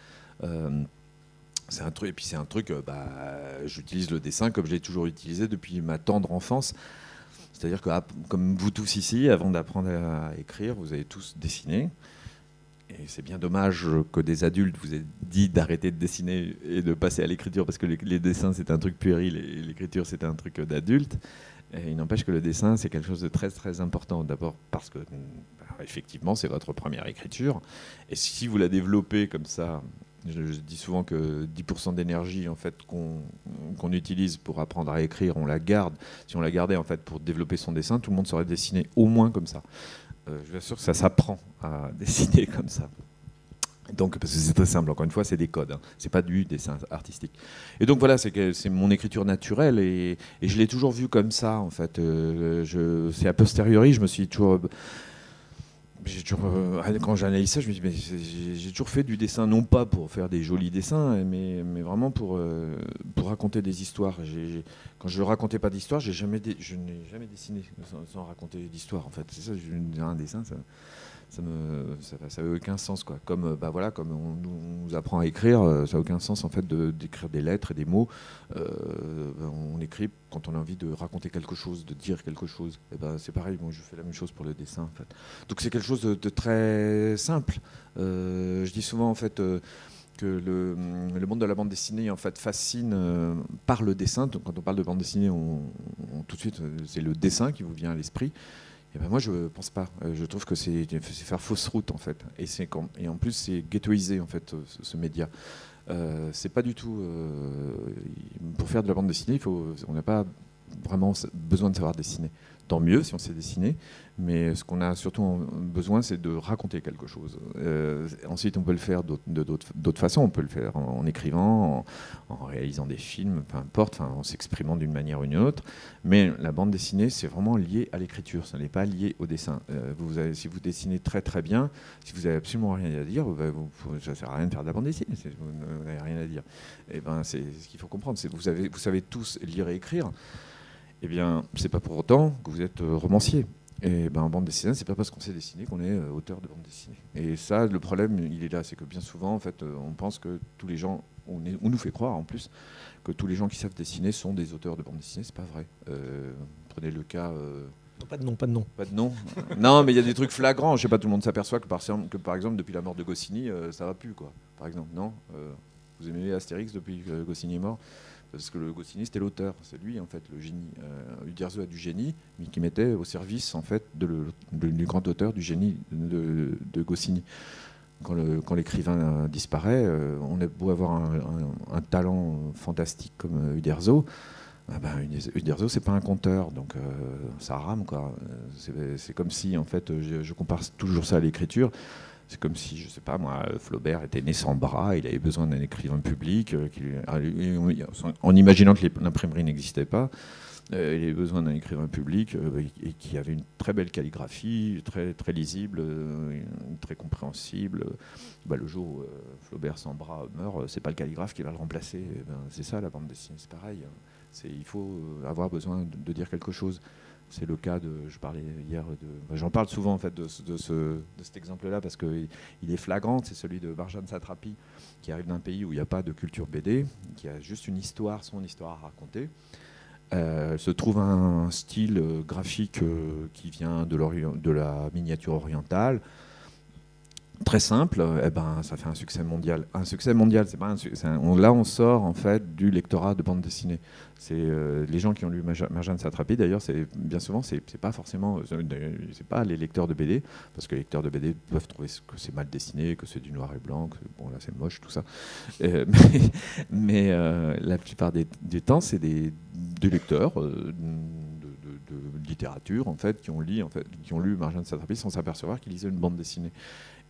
C'est un truc, et puis c'est un truc. Bah, j'utilise le dessin comme j'ai toujours utilisé depuis ma tendre enfance. C'est-à-dire que, ah, comme vous tous ici, avant d'apprendre à écrire, vous avez tous dessiné. Et c'est bien dommage que des adultes vous aient dit d'arrêter de dessiner et de passer à l'écriture parce que les, dessins c'est un truc puéril et l'écriture c'est un truc d'adulte. il n'empêche que le dessin c'est quelque chose de très très important. D'abord parce que bah, effectivement c'est votre première écriture et si vous la développez comme ça, je, dis souvent que 10% d'énergie en fait qu'on utilise pour apprendre à écrire, on la garde. Si on la gardait en fait pour développer son dessin, tout le monde saurait dessiner au moins comme ça. Euh, je vous assure que ça s'apprend à dessiner comme ça. Donc, parce que c'est très simple, encore une fois, c'est des codes, hein. c'est pas du dessin artistique. Et donc voilà, c'est mon écriture naturelle et, je l'ai toujours vu comme ça, en fait. Euh, c'est a posteriori, je me suis toujours. Toujours euh, quand j'analyse ça, je me dis, mais j'ai toujours fait du dessin, non pas pour faire des jolis dessins, mais, vraiment pour, pour raconter des histoires. quand je racontais pas d'histoire, je n'ai jamais dessiné sans, raconter d'histoire, en fait. C'est ça, un dessin, ça me ça, aucun sens quoi. Comme euh, bah voilà comme on, nous apprend à écrire euh, ça n'a aucun sens en fait d'écrire des lettres et des mots. Euh, on écrit quand on a envie de raconter quelque chose de dire quelque chose. Et ben c'est pareil moi je fais la même chose pour le dessin en fait. Donc c'est quelque chose de, très simple. Je dis souvent en fait que le, le, monde de la bande dessinée en fait fascine par le dessin. Donc, quand on parle de bande dessinée, on tout de suite c'est le dessin qui vous vient à l'esprit. Eh ben moi, je ne pense pas. Euh, je trouve que c'est faire fausse route, en fait. Et, en plus, c'est ghettoisé, en fait, ce, média. Euh, c'est pas du tout. Euh, pour faire de la bande dessinée, faut, on n'a pas vraiment besoin de savoir dessiner. Tant mieux si on sait dessiner, mais ce qu'on a surtout besoin, c'est de raconter quelque chose. Euh, ensuite, on peut le faire d'autres façons. On peut le faire en, écrivant, en, réalisant des films, peu importe, en s'exprimant d'une manière ou d'une autre. Mais la bande dessinée, c'est vraiment lié à l'écriture. Ça n'est pas lié au dessin. Euh, si vous dessinez très très bien, si vous avez absolument rien à dire, bah, ça ne sert à rien de faire de la bande dessinée. Vous n'avez rien à dire. Et eh ben, c'est ce qu'il faut comprendre. Vous, avez, vous savez tous lire et écrire. eh bien, c'est pas pour autant que vous êtes romancier. Et ben, en bande dessinée, c'est pas parce qu'on sait dessiner qu'on est auteur de bande dessinée. Et ça, le problème, il est là, c'est que bien souvent, en fait, on pense que tous les gens, on, on, nous fait croire en plus que tous les gens qui savent dessiner sont des auteurs de bande dessinée. C'est pas vrai. prenez le cas pas de nom, pas de nom. Pas de nom. non, mais il y a des trucs flagrants. Je sais pas, tout le monde s'aperçoit que par, que par exemple, depuis la mort de Goscinny, euh, ça va plus, quoi. Par exemple, non euh, Vous aimez Astérix depuis que Goscinny est mort? Parce que le Goscinny, c'était l'auteur. C'est lui, en fait, le génie. Euh, Uderzo a du génie, mais qui mettait au service, en fait, de du grand auteur, du génie de, Goscinny. Quand l'écrivain disparaît, on a beau avoir un, talent fantastique comme Uderzo, ah ben, Uderzo, c'est pas un conteur, donc euh, ça rame quoi. C'est comme si, en fait, je, compare toujours ça à l'écriture. C'est comme si, je sais pas moi, Flaubert était né sans bras, il avait besoin d'un écrivain public, euh, ah, en imaginant que l'imprimerie n'existait pas. Euh, il avait besoin d'un écrivain public et qui avait une très belle calligraphie, très, très lisible, très compréhensible. Bah, le jour où Flaubert sans bras meurt, c'est pas le calligraphe qui va le remplacer. Eh ben, c'est ça la bande dessinée, c'est pareil il faut euh, avoir besoin de, dire quelque chose. C'est le cas de, je parlais hier de, j'en parle souvent en fait de, ce, cet exemple-là parce qu'il il est flagrant. C'est celui de Barjan Satrapi qui arrive d'un pays où il n'y a pas de culture BD, qui a juste une histoire, son histoire à raconter. Euh, se trouve un style euh, graphique qui vient de, de la miniature orientale, très simple, eh ben, ça fait un succès mondial. Un succès mondial, c'est pas un, là on sort en fait du lectorat de bande dessinée. C'est euh, les gens qui ont lu Marjane Satrapi d'ailleurs, c'est bien souvent c'est pas forcément euh, c'est pas les lecteurs de BD parce que les lecteurs de BD peuvent trouver que c'est mal dessiné, que c'est du noir et blanc, que bon là c'est moche tout ça. Euh, mais, la plupart des, temps c'est des, lecteurs de, littérature en fait qui ont lu en fait qui ont lu Marjane Satrapi sans s'apercevoir qu'ils lisaient une bande dessinée.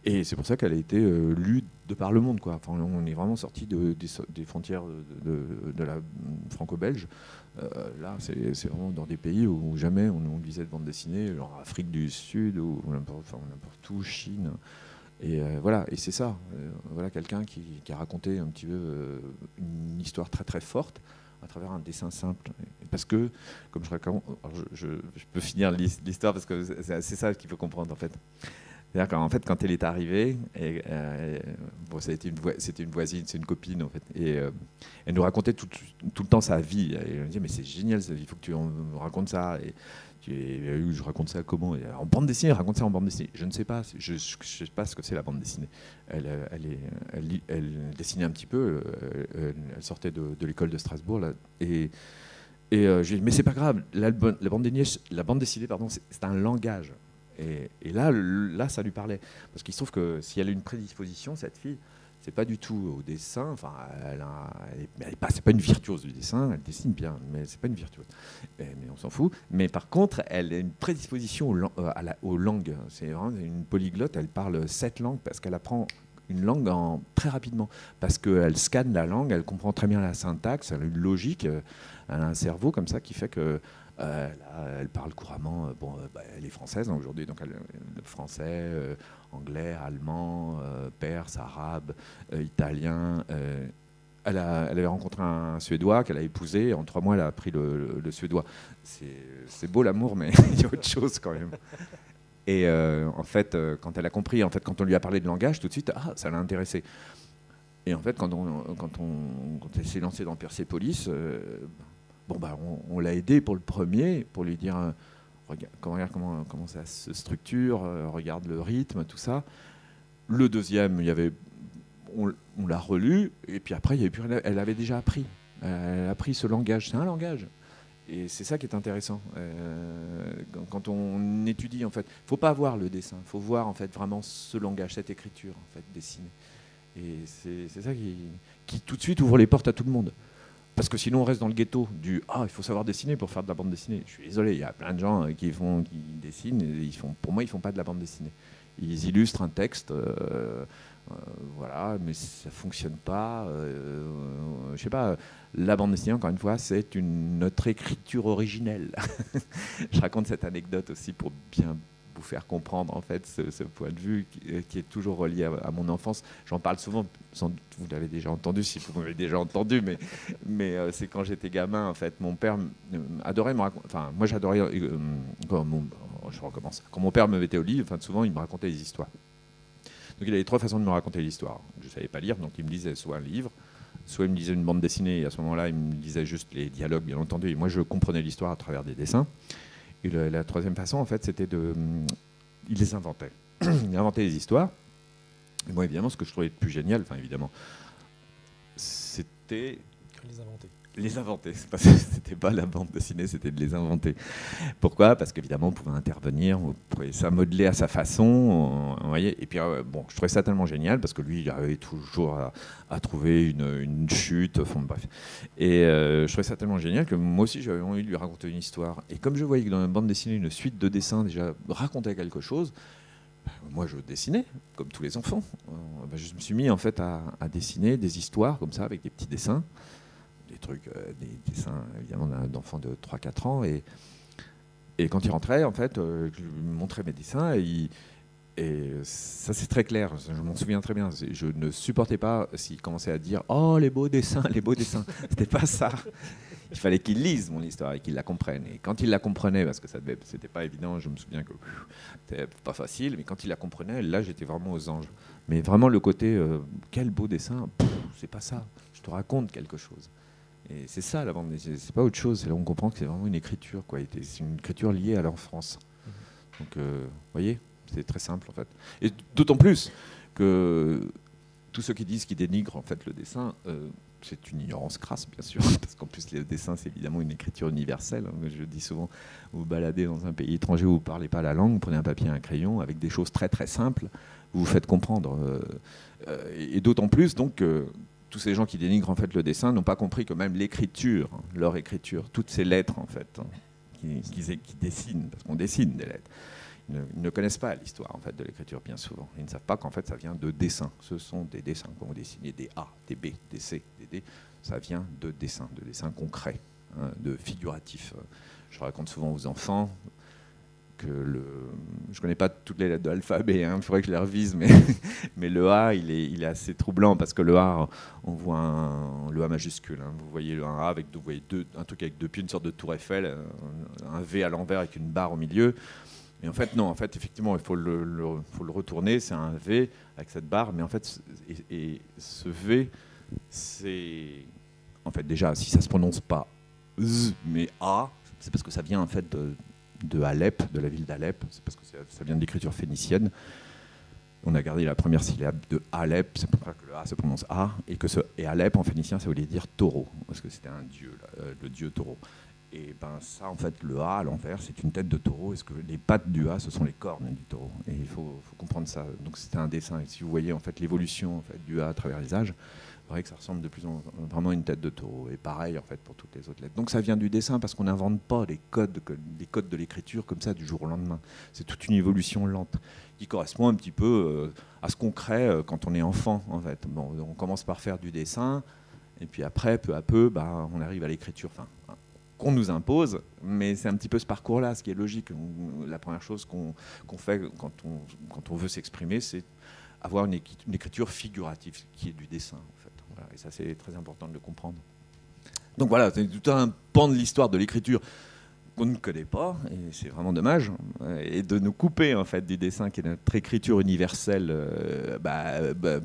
Et c'est pour ça qu'elle a été euh, lue de par le monde. Enfin, on est vraiment sorti de, des, frontières de, la franco-belge. Euh, là, c'est vraiment dans des pays où jamais on, lisait de bande dessinée, genre Afrique du Sud ou n'importe où, Chine. Et euh, voilà, et c'est ça. voilà quelqu'un qui, a raconté un petit peu une histoire très très forte à travers un dessin simple. Parce que, comme je raconte, je, je peux finir l'histoire parce que c'est ça qu'il faut comprendre en fait. C'est-à-dire qu'en fait, quand elle est arrivée, euh, c'était une, voisine, c'est une copine en fait, et euh, elle nous racontait tout, le temps sa vie. Et elle me dit mais c'est génial, il faut que tu me racontes ça. Je raconte ça comment? En bande dessinée, raconte ça en bande dessinée. Je ne sais pas, je ne sais pas ce que c'est la bande dessinée. Elle, dessinait un petit peu, euh, elle, sortait de, l'école de Strasbourg, là, et, et je lui ai dit, mais c'est pas grave, la, bande dessinée, c'est un langage. Et, là, là, ça lui parlait. Parce qu'il se trouve que si elle a une prédisposition, cette fille, c'est pas du tout au dessin. Enfin, elle, n'est pas, c'est pas une virtuose du dessin. Elle dessine bien, mais c'est pas une virtuose. mais on s'en fout. Mais par contre, elle a une prédisposition euh, aux langues. C'est une polyglotte. Elle parle sept langues parce qu'elle apprend une langue très rapidement. Parce qu'elle scanne la langue, elle comprend très bien la syntaxe, elle a une logique, euh, elle a un cerveau comme ça qui fait que euh, elle parle couramment, euh, bon, euh, bah, elle est française hein, aujourd'hui, donc français, anglais, allemand, perse, arabe, italien. Elle, avait rencontré un Suédois qu'elle a épousé. En trois mois, elle a appris le, Suédois. C'est beau l'amour, mais il y a autre chose quand même. Et en fait, quand elle a compris, en fait, quand on lui a parlé de langage, tout de suite, ah, ça l'a intéressé. Et en fait, quand on, elle s'est lancée dans Persepolis, Bon, bah, on, l'a aidé pour le premier, pour lui dire euh, regarde, comment, ça se structure, euh, regarde le rythme, tout ça. Le deuxième, il y avait, on, l'a relu, et puis après, il y avait elle avait déjà appris. Elle a appris ce langage. C'est un langage. Et c'est ça qui est intéressant. Euh, quand on étudie, en fait, faut pas voir le dessin, faut voir en fait vraiment ce langage, cette écriture en fait dessinée. Et c'est ça qui, qui, tout de suite ouvre les portes à tout le monde. Parce que sinon, on reste dans le ghetto du Ah, il faut savoir dessiner pour faire de la bande dessinée. Je suis désolé, il y a plein de gens euh, qui, font, qui dessinent, ils font, pour moi, ils ne font pas de la bande dessinée. Ils illustrent un texte, euh, euh, voilà, mais ça ne fonctionne pas. je sais pas, la bande dessinée, encore une fois, c'est une, notre écriture originelle. je raconte cette anecdote aussi pour bien vous faire comprendre en fait ce, point de vue qui, est toujours relié à, mon enfance. J'en parle souvent, sans vous l'avez déjà entendu, si vous m'avez déjà entendu, mais, euh, c'est quand j'étais gamin en fait. Mon père adorait me raconter. Enfin, moi j'adorais. Euh, mon, je recommence. Quand mon père me mettait au lit, enfin, souvent il me racontait des histoires. Donc il avait trois façons de me raconter l'histoire. Je ne savais pas lire, donc il me disait soit un livre, soit il me disait une bande dessinée, et à ce moment-là, il me disait juste les dialogues, bien entendu, et moi je comprenais l'histoire à travers des dessins. Et la troisième façon, en fait, c'était de. Il les inventait. il inventait des histoires. Et moi, évidemment, ce que je trouvais le plus génial, enfin, évidemment, c'était. Les inventer les inventer. C'était pas la bande dessinée, c'était de les inventer. Pourquoi? Parce qu'évidemment, on pouvait intervenir, on pouvait ça modeler à sa façon. voyez et puis, euh, bon, je trouvais ça tellement génial parce que lui, il arrivait toujours à, trouver une, chute. Enfin, bref. Et euh, je trouvais ça tellement génial que moi aussi, j'avais envie de lui raconter une histoire. Et comme je voyais que dans la bande dessinée, une suite de dessins déjà racontait quelque chose, bah, moi, je dessinais, comme tous les enfants. Euh, bah, je me suis mis en fait à dessiner des histoires comme ça avec des petits dessins des trucs, euh, des dessins évidemment d'enfants de 3-4 ans. Et, et quand il rentrait, en fait, euh, je lui montrais mes dessins et, ça c'est très clair, je m'en souviens très bien. Je ne supportais pas s'il commençait à dire Oh les beaux dessins, les beaux dessins. C'était pas ça. Il fallait qu'il lise mon histoire et qu'il la comprenne. Et quand il la comprenait, parce que ça c'était pas évident, je me souviens que c'était pas facile, mais quand il la comprenait, là j'étais vraiment aux anges. Mais vraiment le côté euh, quel beau dessin, c'est pas ça. Je te raconte quelque chose. Et c'est ça la bande dessinée, c'est pas autre chose. C'est là où on comprend que c'est vraiment une écriture, quoi. C'est une écriture liée à l'enfance. Mhm. Donc, euh, vous voyez, c'est très simple en fait. Et d'autant plus que tous ceux qui disent qu'ils dénigrent en fait le dessin, euh, c'est une ignorance crasse, bien sûr, parce qu'en plus, le dessin, c'est évidemment une écriture universelle. Hein. Je dis souvent, vous baladez dans un pays étranger où vous ne parlez pas la langue, vous prenez un papier et un crayon, avec des choses très très simples, vous vous faites comprendre. Euh, et d'autant plus, donc, tous ces gens qui dénigrent en fait le dessin n'ont pas compris que même l'écriture, leur écriture, toutes ces lettres en fait, hein, qui, dessinent, parce qu'on dessine des lettres, ils ne, connaissent pas l'histoire de l'écriture bien souvent. Ils ne savent pas qu'en fait ça vient de dessins. Ce sont des dessins qu'on dessine des A, des B, des C, des D. Ça vient de dessins, de dessins concrets, hein, de figuratifs. Je raconte souvent aux enfants je connais pas toutes les lettres de l'alphabet, hein, il faudrait que je les revise, mais, le A, il est, assez troublant parce que le A, on voit le A majuscule. Hein. vous voyez le A avec un truc avec deux pieds, une sorte de tour Eiffel, un, V à l'envers avec une barre au milieu. Mais en fait, non, en fait, effectivement, il faut le, faut le retourner, c'est un V avec cette barre, mais en fait, et, ce V, c'est. En fait, déjà, si ça se prononce pas Z, mais A, c'est parce que ça vient en fait de, de Alep, de la ville d'Alep, c'est parce que ça vient de l'écriture phénicienne. On a gardé la première syllabe de Alep, c'est pour ça que le A se prononce A, et que ce et Alep en phénicien ça voulait dire taureau, parce que c'était un dieu, euh, le dieu taureau. Et ben ça, en fait, le A à l'envers, c'est une tête de taureau. Est-ce que les pattes du A, ce sont les cornes du taureau? Et il faut, comprendre ça. Donc c'était un dessin. Et si vous voyez en fait l'évolution en fait, du A à travers les âges, vrai que ça ressemble de plus en vraiment une tête de taureau. Et pareil, en fait, pour toutes les autres lettres. Donc ça vient du dessin parce qu'on n'invente pas les codes, les codes de l'écriture comme ça du jour au lendemain. C'est toute une évolution lente qui correspond un petit peu euh, à ce qu'on crée euh, quand on est enfant, en fait. Bon, on commence par faire du dessin, et puis après, peu à peu, bah, on arrive à l'écriture. Enfin, qu'on nous impose, mais c'est un petit peu ce parcours-là, ce qui est logique. la première chose qu'on fait quand on veut s'exprimer, c'est avoir une, écriture figurative, qui est du dessin. Et ça, c'est très important de le comprendre. Donc voilà, c'est tout un pan de l'histoire de l'écriture qu'on ne connaît pas, et c'est vraiment dommage, et de nous couper en fait du dessin qui est notre écriture universelle euh, bah, bah,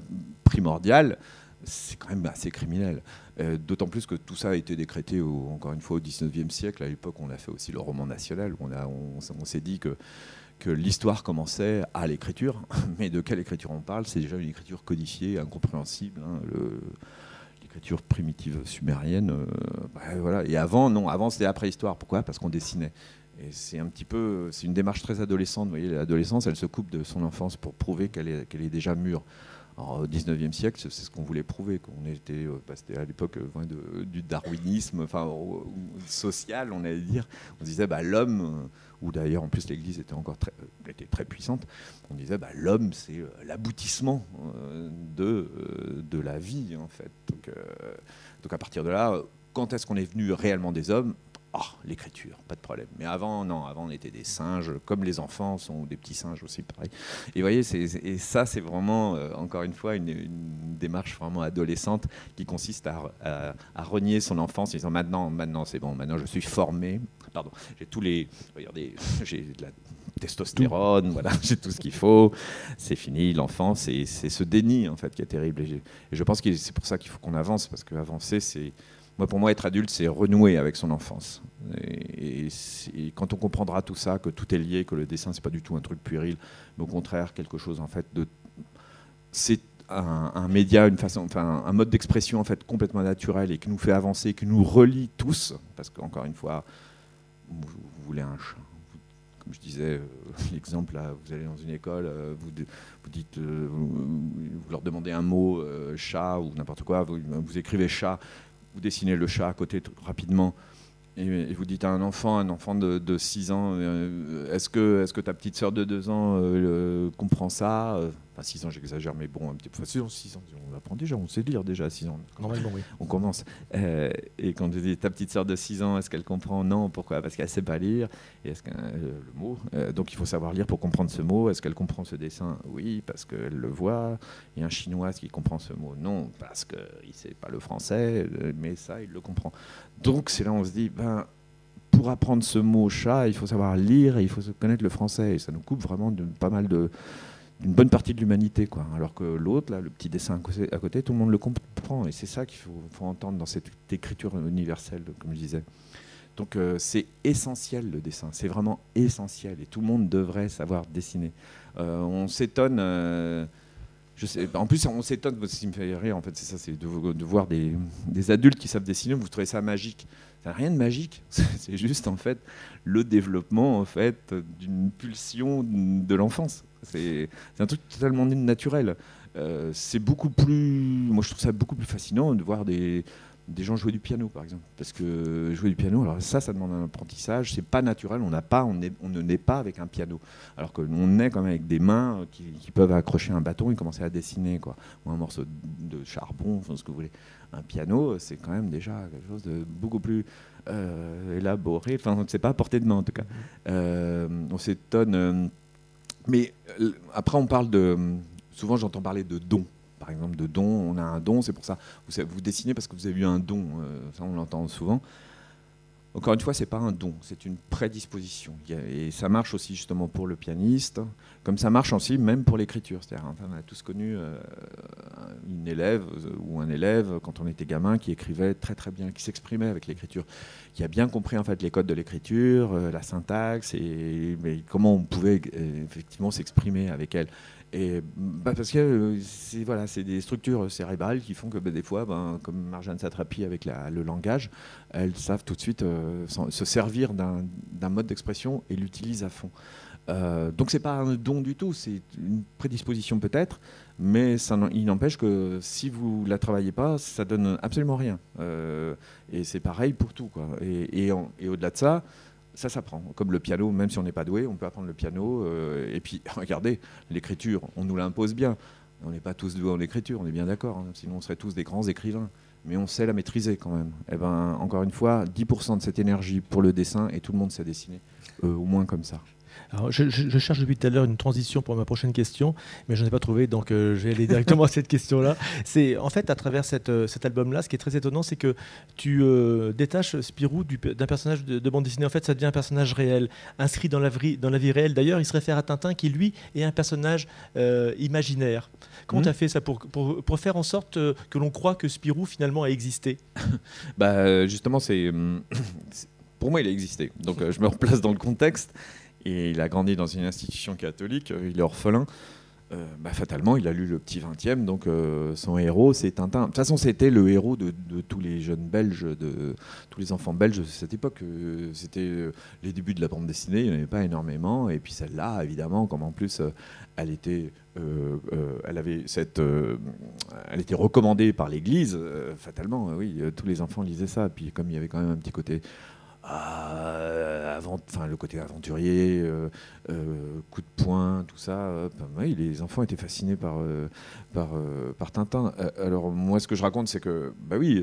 primordiale, c'est quand même assez criminel. Euh, d'autant plus que tout ça a été décrété, encore une fois, au 19e siècle. À l'époque, on a fait aussi le roman national. On, on, on s'est dit que, que l'histoire commençait à l'écriture. Mais de quelle écriture on parle? C'est déjà une écriture codifiée, incompréhensible. Hein, l'écriture primitive sumérienne. Euh, bah, voilà. Et avant, non, avant c'était la préhistoire. Pourquoi? Parce qu'on dessinait. Et c'est un petit peu, c'est une démarche très adolescente. Vous voyez, l'adolescence, elle se coupe de son enfance pour prouver qu'elle est déjà mûre au 19e siècle, c'est ce qu'on voulait prouver. qu'on était, euh, bah, c'était à l'époque euh, du darwinisme, enfin social, on allait dire. On disait bah, l'homme, euh, ou d'ailleurs en plus l'Église était encore très, était très puissante. On disait bah, l'homme c'est l'aboutissement de de la vie en fait. Donc à partir de là, quand est-ce qu'on est venu réellement des hommes? Oh, l'écriture, pas de problème. Mais avant, non, avant on était des singes, comme les enfants sont des petits singes aussi, pareil. Et voyez, ça c'est vraiment, euh, encore une fois, une, démarche vraiment adolescente qui consiste à, renier son enfance en disant maintenant, maintenant c'est bon, maintenant je suis formé, pardon, j'ai tous les, regardez, j'ai de la testostérone, voilà, j'ai tout ce qu'il faut, c'est fini, l'enfance, c'est ce déni en fait qui est terrible. Et, je pense que c'est pour ça qu'il faut qu'on avance, parce qu'avancer, c'est moi, pour moi, être adulte, c'est renouer avec son enfance. Et, quand on comprendra tout ça, que tout est lié, que le dessin, c'est pas du tout un truc puéril, mais au contraire quelque chose en fait de, c'est un, média, une façon, enfin un mode d'expression en fait complètement naturel et qui nous fait avancer, qui nous relie tous, parce qu'encore une fois, vous, voulez un chat, comme je disais, euh, l'exemple là, vous allez dans une école, euh, vous, dites, euh, vous, leur demandez un mot chat ou n'importe quoi, vous, écrivez chat, vous dessinez le chat à côté rapidement et, vous dites à un enfant, un enfant de, 6 ans, euh, est-ce que, ta petite sœur de 2 ans euh, comprend ça Enfin, 6 ans, j'exagère, mais bon, un petit peu. 6 ans, 6 ans, on apprend déjà, on sait lire déjà à 6 ans. Normalement, oui. On commence. Euh, et quand tu dis ta petite sœur de 6 ans, est-ce qu'elle comprend? Non, pourquoi? Parce qu'elle ne sait pas lire. Et est-ce le mot? Donc il faut savoir lire pour comprendre ce mot. Est-ce qu'elle comprend ce dessin? Oui, parce qu'elle le voit. A un chinois qui comprend ce mot? Non, parce qu'il ne sait pas le français, mais ça, il le comprend. Donc c'est là où on se dit, ben, pour apprendre ce mot chat, il faut savoir lire et il faut connaître le français. Et ça nous coupe vraiment de pas mal de d'une bonne partie de l'humanité, quoi. Alors que l'autre, là, le petit dessin à côté, tout le monde le comprend. Et c'est ça qu'il faut, entendre dans cette écriture universelle, comme je disais. Donc euh, c'est essentiel le dessin, c'est vraiment essentiel. Et tout le monde devrait savoir dessiner. Euh, on s'étonne. Euh, en plus, on s'étonne, ce qui me fait rire, en fait, c'est ça, c'est de, voir des, adultes qui savent dessiner, vous trouvez ça magique. Ça n'a rien de magique, c'est juste en fait le développement en fait d'une pulsion de l'enfance. C'est un truc totalement naturel. Euh, c'est beaucoup plus, moi je trouve ça beaucoup plus fascinant de voir des, des gens jouer du piano, par exemple. Parce que jouer du piano, alors ça, ça demande un apprentissage. C'est pas naturel. On n'a pas, on, on ne naît pas avec un piano. Alors que on naît quand même avec des mains qui, peuvent accrocher un bâton et commencer à dessiner, quoi. Ou un morceau de charbon, enfin, ce que vous voulez. Un piano, c'est quand même déjà quelque chose de beaucoup plus euh, élaboré. Enfin, c'est pas à portée de main en tout cas. Euh, on s'étonne. Euh, mais après, on parle de. Souvent, j'entends parler de dons par exemple, de don. On a un don, c'est pour ça. Vous, vous dessinez parce que vous avez eu un don. Euh, ça, on l'entend souvent. Encore une fois, c'est pas un don, c'est une prédisposition. Et ça marche aussi justement pour le pianiste, comme ça marche aussi même pour l'écriture. C'est-à-dire, on a tous connu euh, une élève euh, ou un élève quand on était gamin qui écrivait très très bien, qui s'exprimait avec l'écriture, qui a bien compris en fait les codes de l'écriture, la syntaxe et comment on pouvait effectivement s'exprimer avec elle. Et bah parce que euh, c'est voilà, c'est des structures cérébrales qui font que bah, des fois, ben, comme Marjane Satrapi avec le langage, elles savent tout de suite euh, se servir d'un mode d'expression et l'utilisent à fond. Euh, donc c'est pas un don du tout, c'est une prédisposition peut-être, mais il n'empêche que si vous la travaillez pas, ça donne absolument rien. Euh, et c'est pareil pour tout. Quoi. Et au-delà de ça, ça s'apprend. Comme le piano, même si on n'est pas doué, on peut apprendre le piano. Euh, et puis, regardez, l'écriture, on nous l'impose bien. On n'est pas tous doués en écriture, on est bien d'accord. Hein. sinon, on serait tous des grands écrivains. Mais on sait la maîtriser quand même. Et eh ben, encore une fois, 10% de cette énergie pour le dessin et tout le monde sait dessiner. Euh, au moins comme ça je, cherche depuis tout à l'heure une transition pour ma prochaine question, mais je n'en ai pas trouvé, donc euh, je vais aller directement à cette question-là. C'est en fait à travers euh, cet album-là, ce qui est très étonnant, c'est que tu euh, détaches Spirou d'un personnage de, bande dessinée. En fait, ça devient un personnage réel, inscrit dans la, vie, dans la vie réelle. D'ailleurs, il se réfère à Tintin, qui lui est un personnage imaginaire. Comment mmh. tu as fait ça pour, pour, faire en sorte que l'on croit que Spirou finalement a existé? Bah, Justement, c'est pour moi, il a existé. Donc, je me replace dans le contexte et il a grandi dans une institution catholique, euh, il est orphelin. Euh, bah, fatalement, il a lu le petit 20e, donc euh, son héros, c'est Tintin. De toute façon, c'était le héros de, tous les jeunes belges, de tous les enfants belges de cette époque. c'était les débuts de la bande dessinée, il n'y en avait pas énormément. Et puis celle-là, évidemment, comme en plus, elle était, elle avait cette, elle était recommandée par l'Église, fatalement, oui, tous les enfants lisaient ça. Puis comme il y avait quand même un petit côté euh, avant, enfin, le côté aventurier, euh, euh, coup de poing, tout ça. oui, les enfants étaient fascinés par, par, par Tintin. alors moi, ce que je raconte, c'est que, bah oui,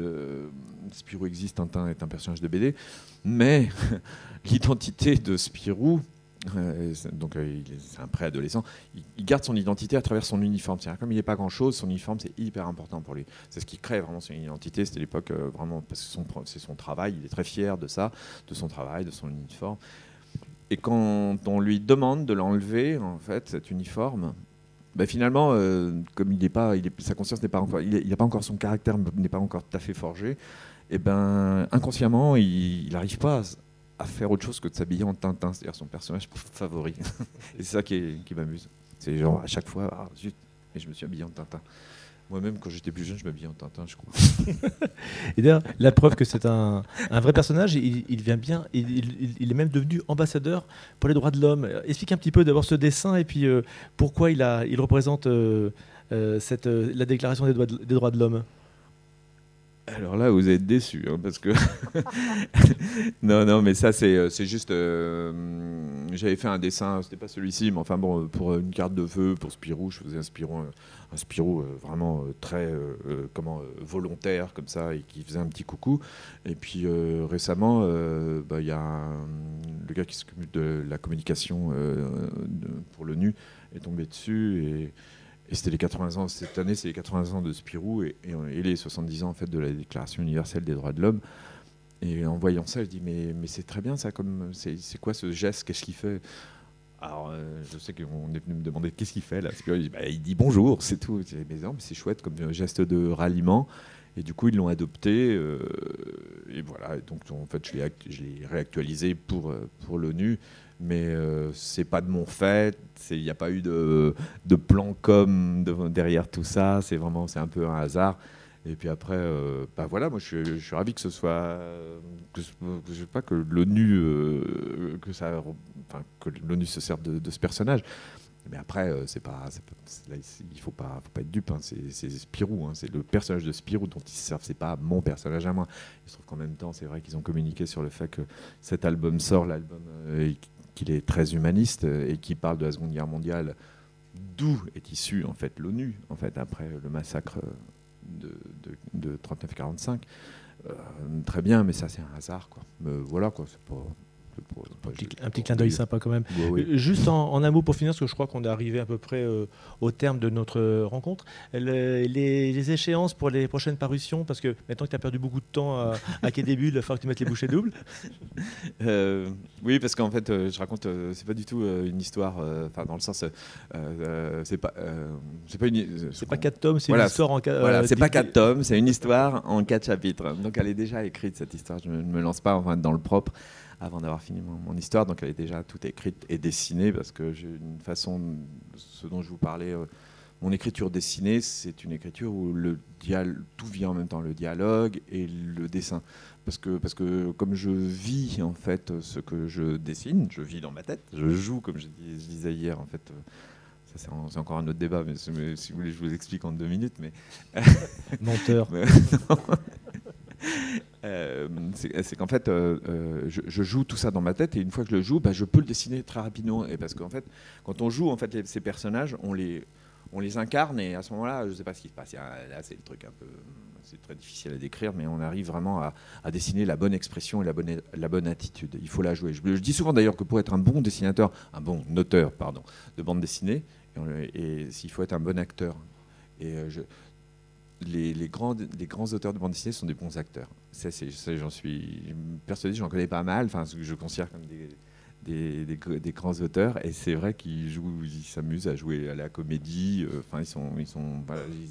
Spirou existe, Tintin est un personnage de BD, mais l'identité de Spirou, euh, donc euh, c'est un préadolescent, il, il, garde son identité à travers son uniforme. C'est comme il n'est pas grand-chose, son uniforme c'est hyper important pour lui. C'est ce qui crée vraiment son identité. C'était l'époque euh, vraiment parce que c'est son travail. Il est très fier de ça, de son travail, de son uniforme. Et quand on lui demande de l'enlever, en fait, cet uniforme, ben finalement, euh, comme il n'est pas, sa conscience n'est pas encore, il n'a pas encore son caractère n'est pas encore tout à fait forgé, et ben inconsciemment, il n'arrive pas à, faire autre chose que de s'habiller en Tintin, c'est-à-dire son personnage favori. et c'est ça qui, qui m'amuse. C'est genre à chaque fois, ah, zut, et je me suis habillé en Tintin. Moi-même, quand j'étais plus jeune, je m'habillais en Tintin, je crois. et d'ailleurs, la preuve que c'est un, un, vrai personnage, il, vient bien, il, est même devenu ambassadeur pour les droits de l'homme. Explique un petit peu d'abord ce dessin et puis euh, pourquoi il, a, il représente euh, euh, cette, la déclaration des droits de, des droits de l'homme. Alors là, vous êtes déçus, hein, parce que non, non, mais ça c'est juste. J'avais fait un dessin, c'était pas celui-ci, mais enfin bon, pour une carte de feu, pour Spirou, je faisais un Spirou un Spirou euh, vraiment euh, très euh, comment, volontaire comme ça et qui faisait un petit coucou. Et puis récemment, bah, il y a le gars qui s'occupe de la communication pour l'ONU est tombé dessus et, c'était les 80 ans cette année, c'est les 80 ans de Spirou et, et, les 70 ans en fait de la Déclaration universelle des droits de l'homme. Et en voyant ça, je dis mais, c'est très bien ça, c'est quoi ce geste, qu'est-ce qu'il fait? Alors, euh, je sais qu'on est venu me demander qu'est-ce qu'il fait là? Dit, bah, il dit bonjour, c'est tout. Mais c'est chouette comme geste de ralliement. Et du coup, ils l'ont adopté. Euh, et voilà. donc, en fait, je l'ai réactualisé pour, euh, pour l'ONU. Mais euh, c'est pas de mon fait. Il n'y a pas eu de, de plan com derrière tout ça. C'est vraiment, c'est un peu un hasard. Et puis après, euh, bah voilà, moi je, suis ravi que ce soit, que, je sais pas que l'ONU, euh, que l'ONU se serve de, ce personnage. Mais après, euh, c'est pas, il faut pas, faut pas être dupe. Hein, c'est Spirou, hein, c'est le personnage de Spirou dont ils se servent. C'est pas mon personnage à moi. Il se trouve qu'en même temps, c'est vrai qu'ils ont communiqué sur le fait que cet album sort, l'album qu'il est très humaniste et qui parle de la Seconde Guerre mondiale, d'où est issu en fait l'ONU, en fait après le massacre de, de, 39-45. Euh, très bien, mais ça c'est un hasard. Quoi. Voilà, quoi, c'est pas, un petit clin d'œil sympa quand même. Euh, juste en, un mot pour finir, parce que je crois qu'on est arrivé à peu près euh, au terme de notre rencontre. Les, échéances pour les prochaines parutions, parce que maintenant que tu as perdu beaucoup de temps à, à quai début, il va falloir que tu mettes les bouchées doubles. Euh, oui, parce qu'en fait, je raconte, c'est pas du tout une histoire, enfin dans le sens, c'est pas, c'est pas une, c'est pas quatre tomes, c'est une histoire en quatre. Voilà, c'est pas quatre tomes, c'est une histoire en quatre chapitres. Donc elle est déjà écrite cette histoire. Je ne me lance pas enfin, dans le propre avant d'avoir fini mon, histoire. Donc elle est déjà toute écrite et dessinée parce que j'ai une façon, ce dont je vous parlais, euh, mon écriture dessinée, c'est une écriture où le tout vient en même temps, le dialogue et le dessin. Parce que, parce que comme je vis en fait ce que je dessine, je vis dans ma tête, je joue comme je, disais hier en fait. Euh, ça c'est encore un autre débat, mais, si vous voulez, je vous explique en deux minutes. Mais menteur. c'est qu'en fait, euh, euh, je, joue tout ça dans ma tête et une fois que je le joue, bah, je peux le dessiner très rapidement. Et parce qu'en fait, quand on joue en fait ces personnages, on les, incarne et à ce moment-là, je ne sais pas ce qui se passe. Là, c'est le truc un peu, c'est très difficile à décrire, mais on arrive vraiment à, dessiner la bonne expression et la bonne, attitude. Il faut la jouer. Je, dis souvent d'ailleurs que pour être un bon dessinateur, un bon auteur, pardon, de bande dessinée, et, s'il faut être un bon acteur. Et je, les, grands, les grands auteurs de bande dessinée sont des bons acteurs. Ça, j'en suis persuadé, j'en connais pas mal, enfin, je considère comme des, grands auteurs et c'est vrai qu'ils jouent, ils s'amusent à jouer à la comédie. Euh, enfin, ils sont, ils sont,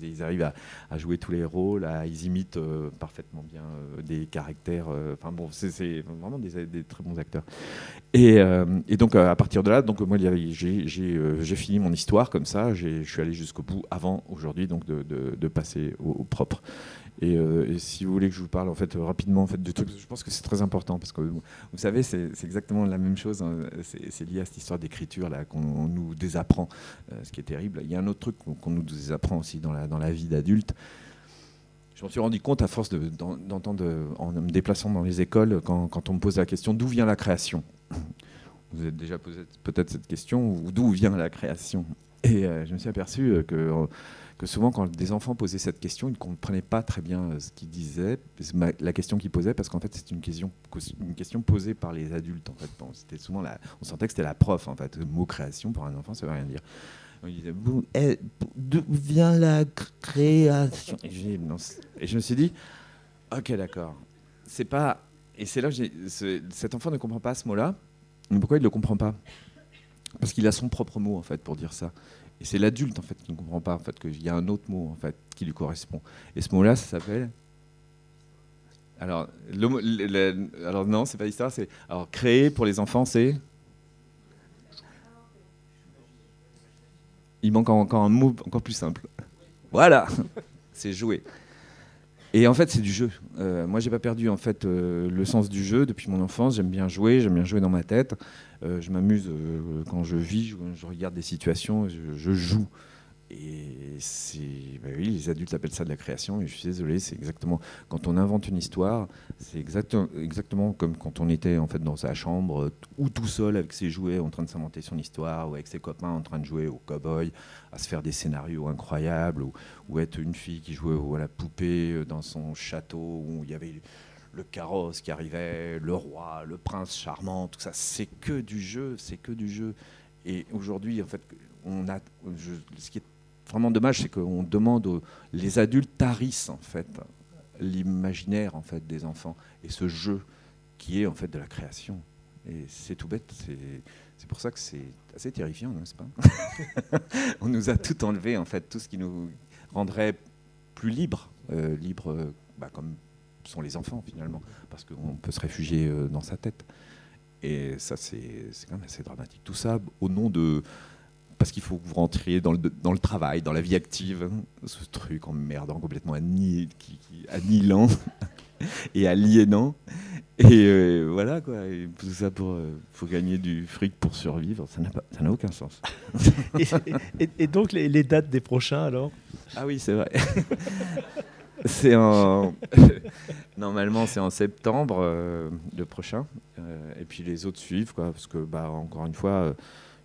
ils, arrivent à, jouer tous les rôles, ils imitent euh, parfaitement bien euh, des caractères. Enfin bon, c'est vraiment des, très bons acteurs. Et, donc à partir de là, donc moi j'ai fini mon histoire comme ça. Je suis allé jusqu'au bout avant aujourd'hui de, passer au propre. Euh, et, si vous voulez que je vous parle en fait rapidement en fait de trucs, je pense que c'est très important parce que vous savez c'est exactement la même chose. Hein. c'est lié à cette histoire d'écriture là qu'on nous désapprend, euh, ce qui est terrible. Il y a un autre truc qu'on nous désapprend aussi dans la dans la vie d'adulte. Je m'en suis rendu compte à force d'entendre en me déplaçant dans les écoles quand, quand on me pose la question d'où vient la création? Vous avez déjà posé peut-être cette question d'où vient la création? Et je me suis aperçu que que souvent, quand des enfants posaient cette question, ils ne comprenaient pas très bien euh, ce qu'ils disaient, la question qu'ils posaient, parce qu'en fait, c'est une question, posée par les adultes. En fait. souvent la, on sentait que c'était la prof. En fait. Le mot création, pour un enfant, ça ne veut rien dire. On disait, eh, d'où vient la création? Et, je me suis dit, ok, d'accord. C'est pas. Et c'est là cet enfant ne comprend pas ce mot-là. Mais pourquoi il ne le comprend pas? Parce qu'il a son propre mot, en fait, pour dire ça. Et c'est l'adulte en fait qui ne comprend pas en fait qu'il y a un autre mot en fait qui lui correspond. Et ce mot-là, ça s'appelle. Alors, le, alors non, c'est pas histoire. C'est alors créer pour les enfants, c'est. Il manque encore un mot encore plus simple. Voilà, c'est jouer. Et en fait, c'est du jeu. Euh, moi, j'ai pas perdu en fait euh, le sens du jeu depuis mon enfance. J'aime bien jouer, j'aime bien jouer dans ma tête. Euh, je m'amuse quand je vis, je, regarde des situations, je joue. Et c'est, bah oui, les adultes appellent ça de la création, et je suis désolé, c'est exactement quand on invente une histoire, c'est exactement, comme quand on était en fait dans sa chambre ou tout seul avec ses jouets en train de s'inventer son histoire, ou avec ses copains en train de jouer au cow-boy, à se faire des scénarios incroyables, ou, être une fille qui jouait à la poupée dans son château où il y avait le carrosse qui arrivait, le roi, le prince charmant, tout ça, c'est que du jeu, c'est que du jeu. Et aujourd'hui, en fait, on a, ce qui est vraiment dommage, c'est qu'on demande aux, les adultes tarissent en fait l'imaginaire en fait des enfants et ce jeu qui est en fait de la création. Et c'est tout bête, c'est pour ça que c'est assez terrifiant, n'est-ce pas On nous a tout enlevé en fait, tout ce qui nous rendrait plus libres, euh, libres bah, comme sont les enfants finalement, parce qu'on peut se réfugier euh, dans sa tête. Et ça, c'est quand même assez dramatique. Tout ça au nom de parce qu'il faut que vous rentriez dans le, dans le travail, dans la vie active. Ce truc emmerdant, complètement annihilant et aliénant. Et euh, voilà, quoi. tout ça pour, euh, pour gagner du fric pour survivre, ça n'a aucun sens. et, donc, les, dates des prochains, alors? Ah oui, c'est vrai. c'est en... Normalement, c'est en septembre, euh, le prochain. et puis les autres suivent, quoi, parce que, bah, encore une fois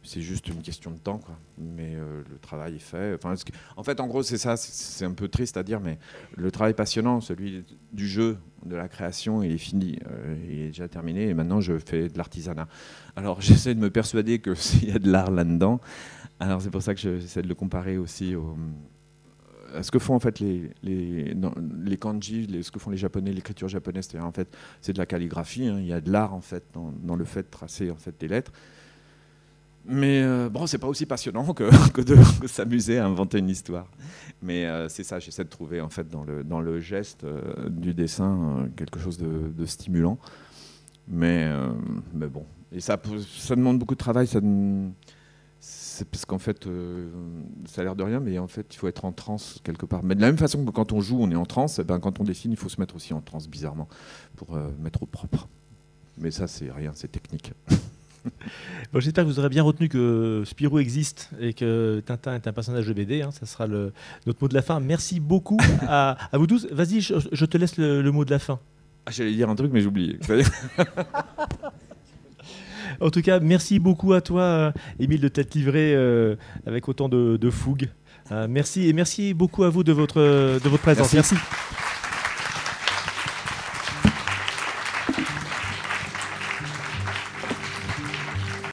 c'est juste une question de temps, quoi. Mais euh, le travail est fait. Enfin, en fait, en gros, c'est ça. C'est un peu triste à dire, mais le travail passionnant, celui du jeu, de la création, il est fini. Euh, il est déjà terminé. Et maintenant, je fais de l'artisanat. Alors, j'essaie de me persuader qu'il y a de l'art là-dedans. Alors, c'est pour ça que j'essaie de le comparer aussi à ce que font en fait les, les, kanji, ce que font les japonais, l'écriture japonaise, c'est en fait c'est de la calligraphie. Hein. il y a de l'art en fait dans, dans, le fait de tracer en fait des lettres. Mais euh, bon, c'est pas aussi passionnant que, de s'amuser à inventer une histoire. Mais euh, c'est ça, j'essaie de trouver en fait dans le, dans le geste euh, du dessin quelque chose de, stimulant. Mais, mais bon, et ça, ça demande beaucoup de travail. Parce qu'en fait, ça a l'air de rien, mais en fait, il faut être en transe quelque part. Mais de la même façon que quand on joue, on est en transe, eh ben, quand on dessine, il faut se mettre aussi en transe bizarrement pour mettre au propre. Mais ça, c'est rien, c'est technique. bon, J'espère que vous aurez bien retenu que Spirou existe et que Tintin est un personnage de BD. Hein, ça sera le, notre mot de la fin. Merci beaucoup à, vous tous. Vas-y, je, te laisse le, mot de la fin. Ah, J'allais dire un truc, mais j'ai oublié. en tout cas, merci beaucoup à toi, euh, Émile, de t'être livré euh, avec autant de, fougue. Euh, merci et merci beaucoup à vous de votre, de votre présence. merci.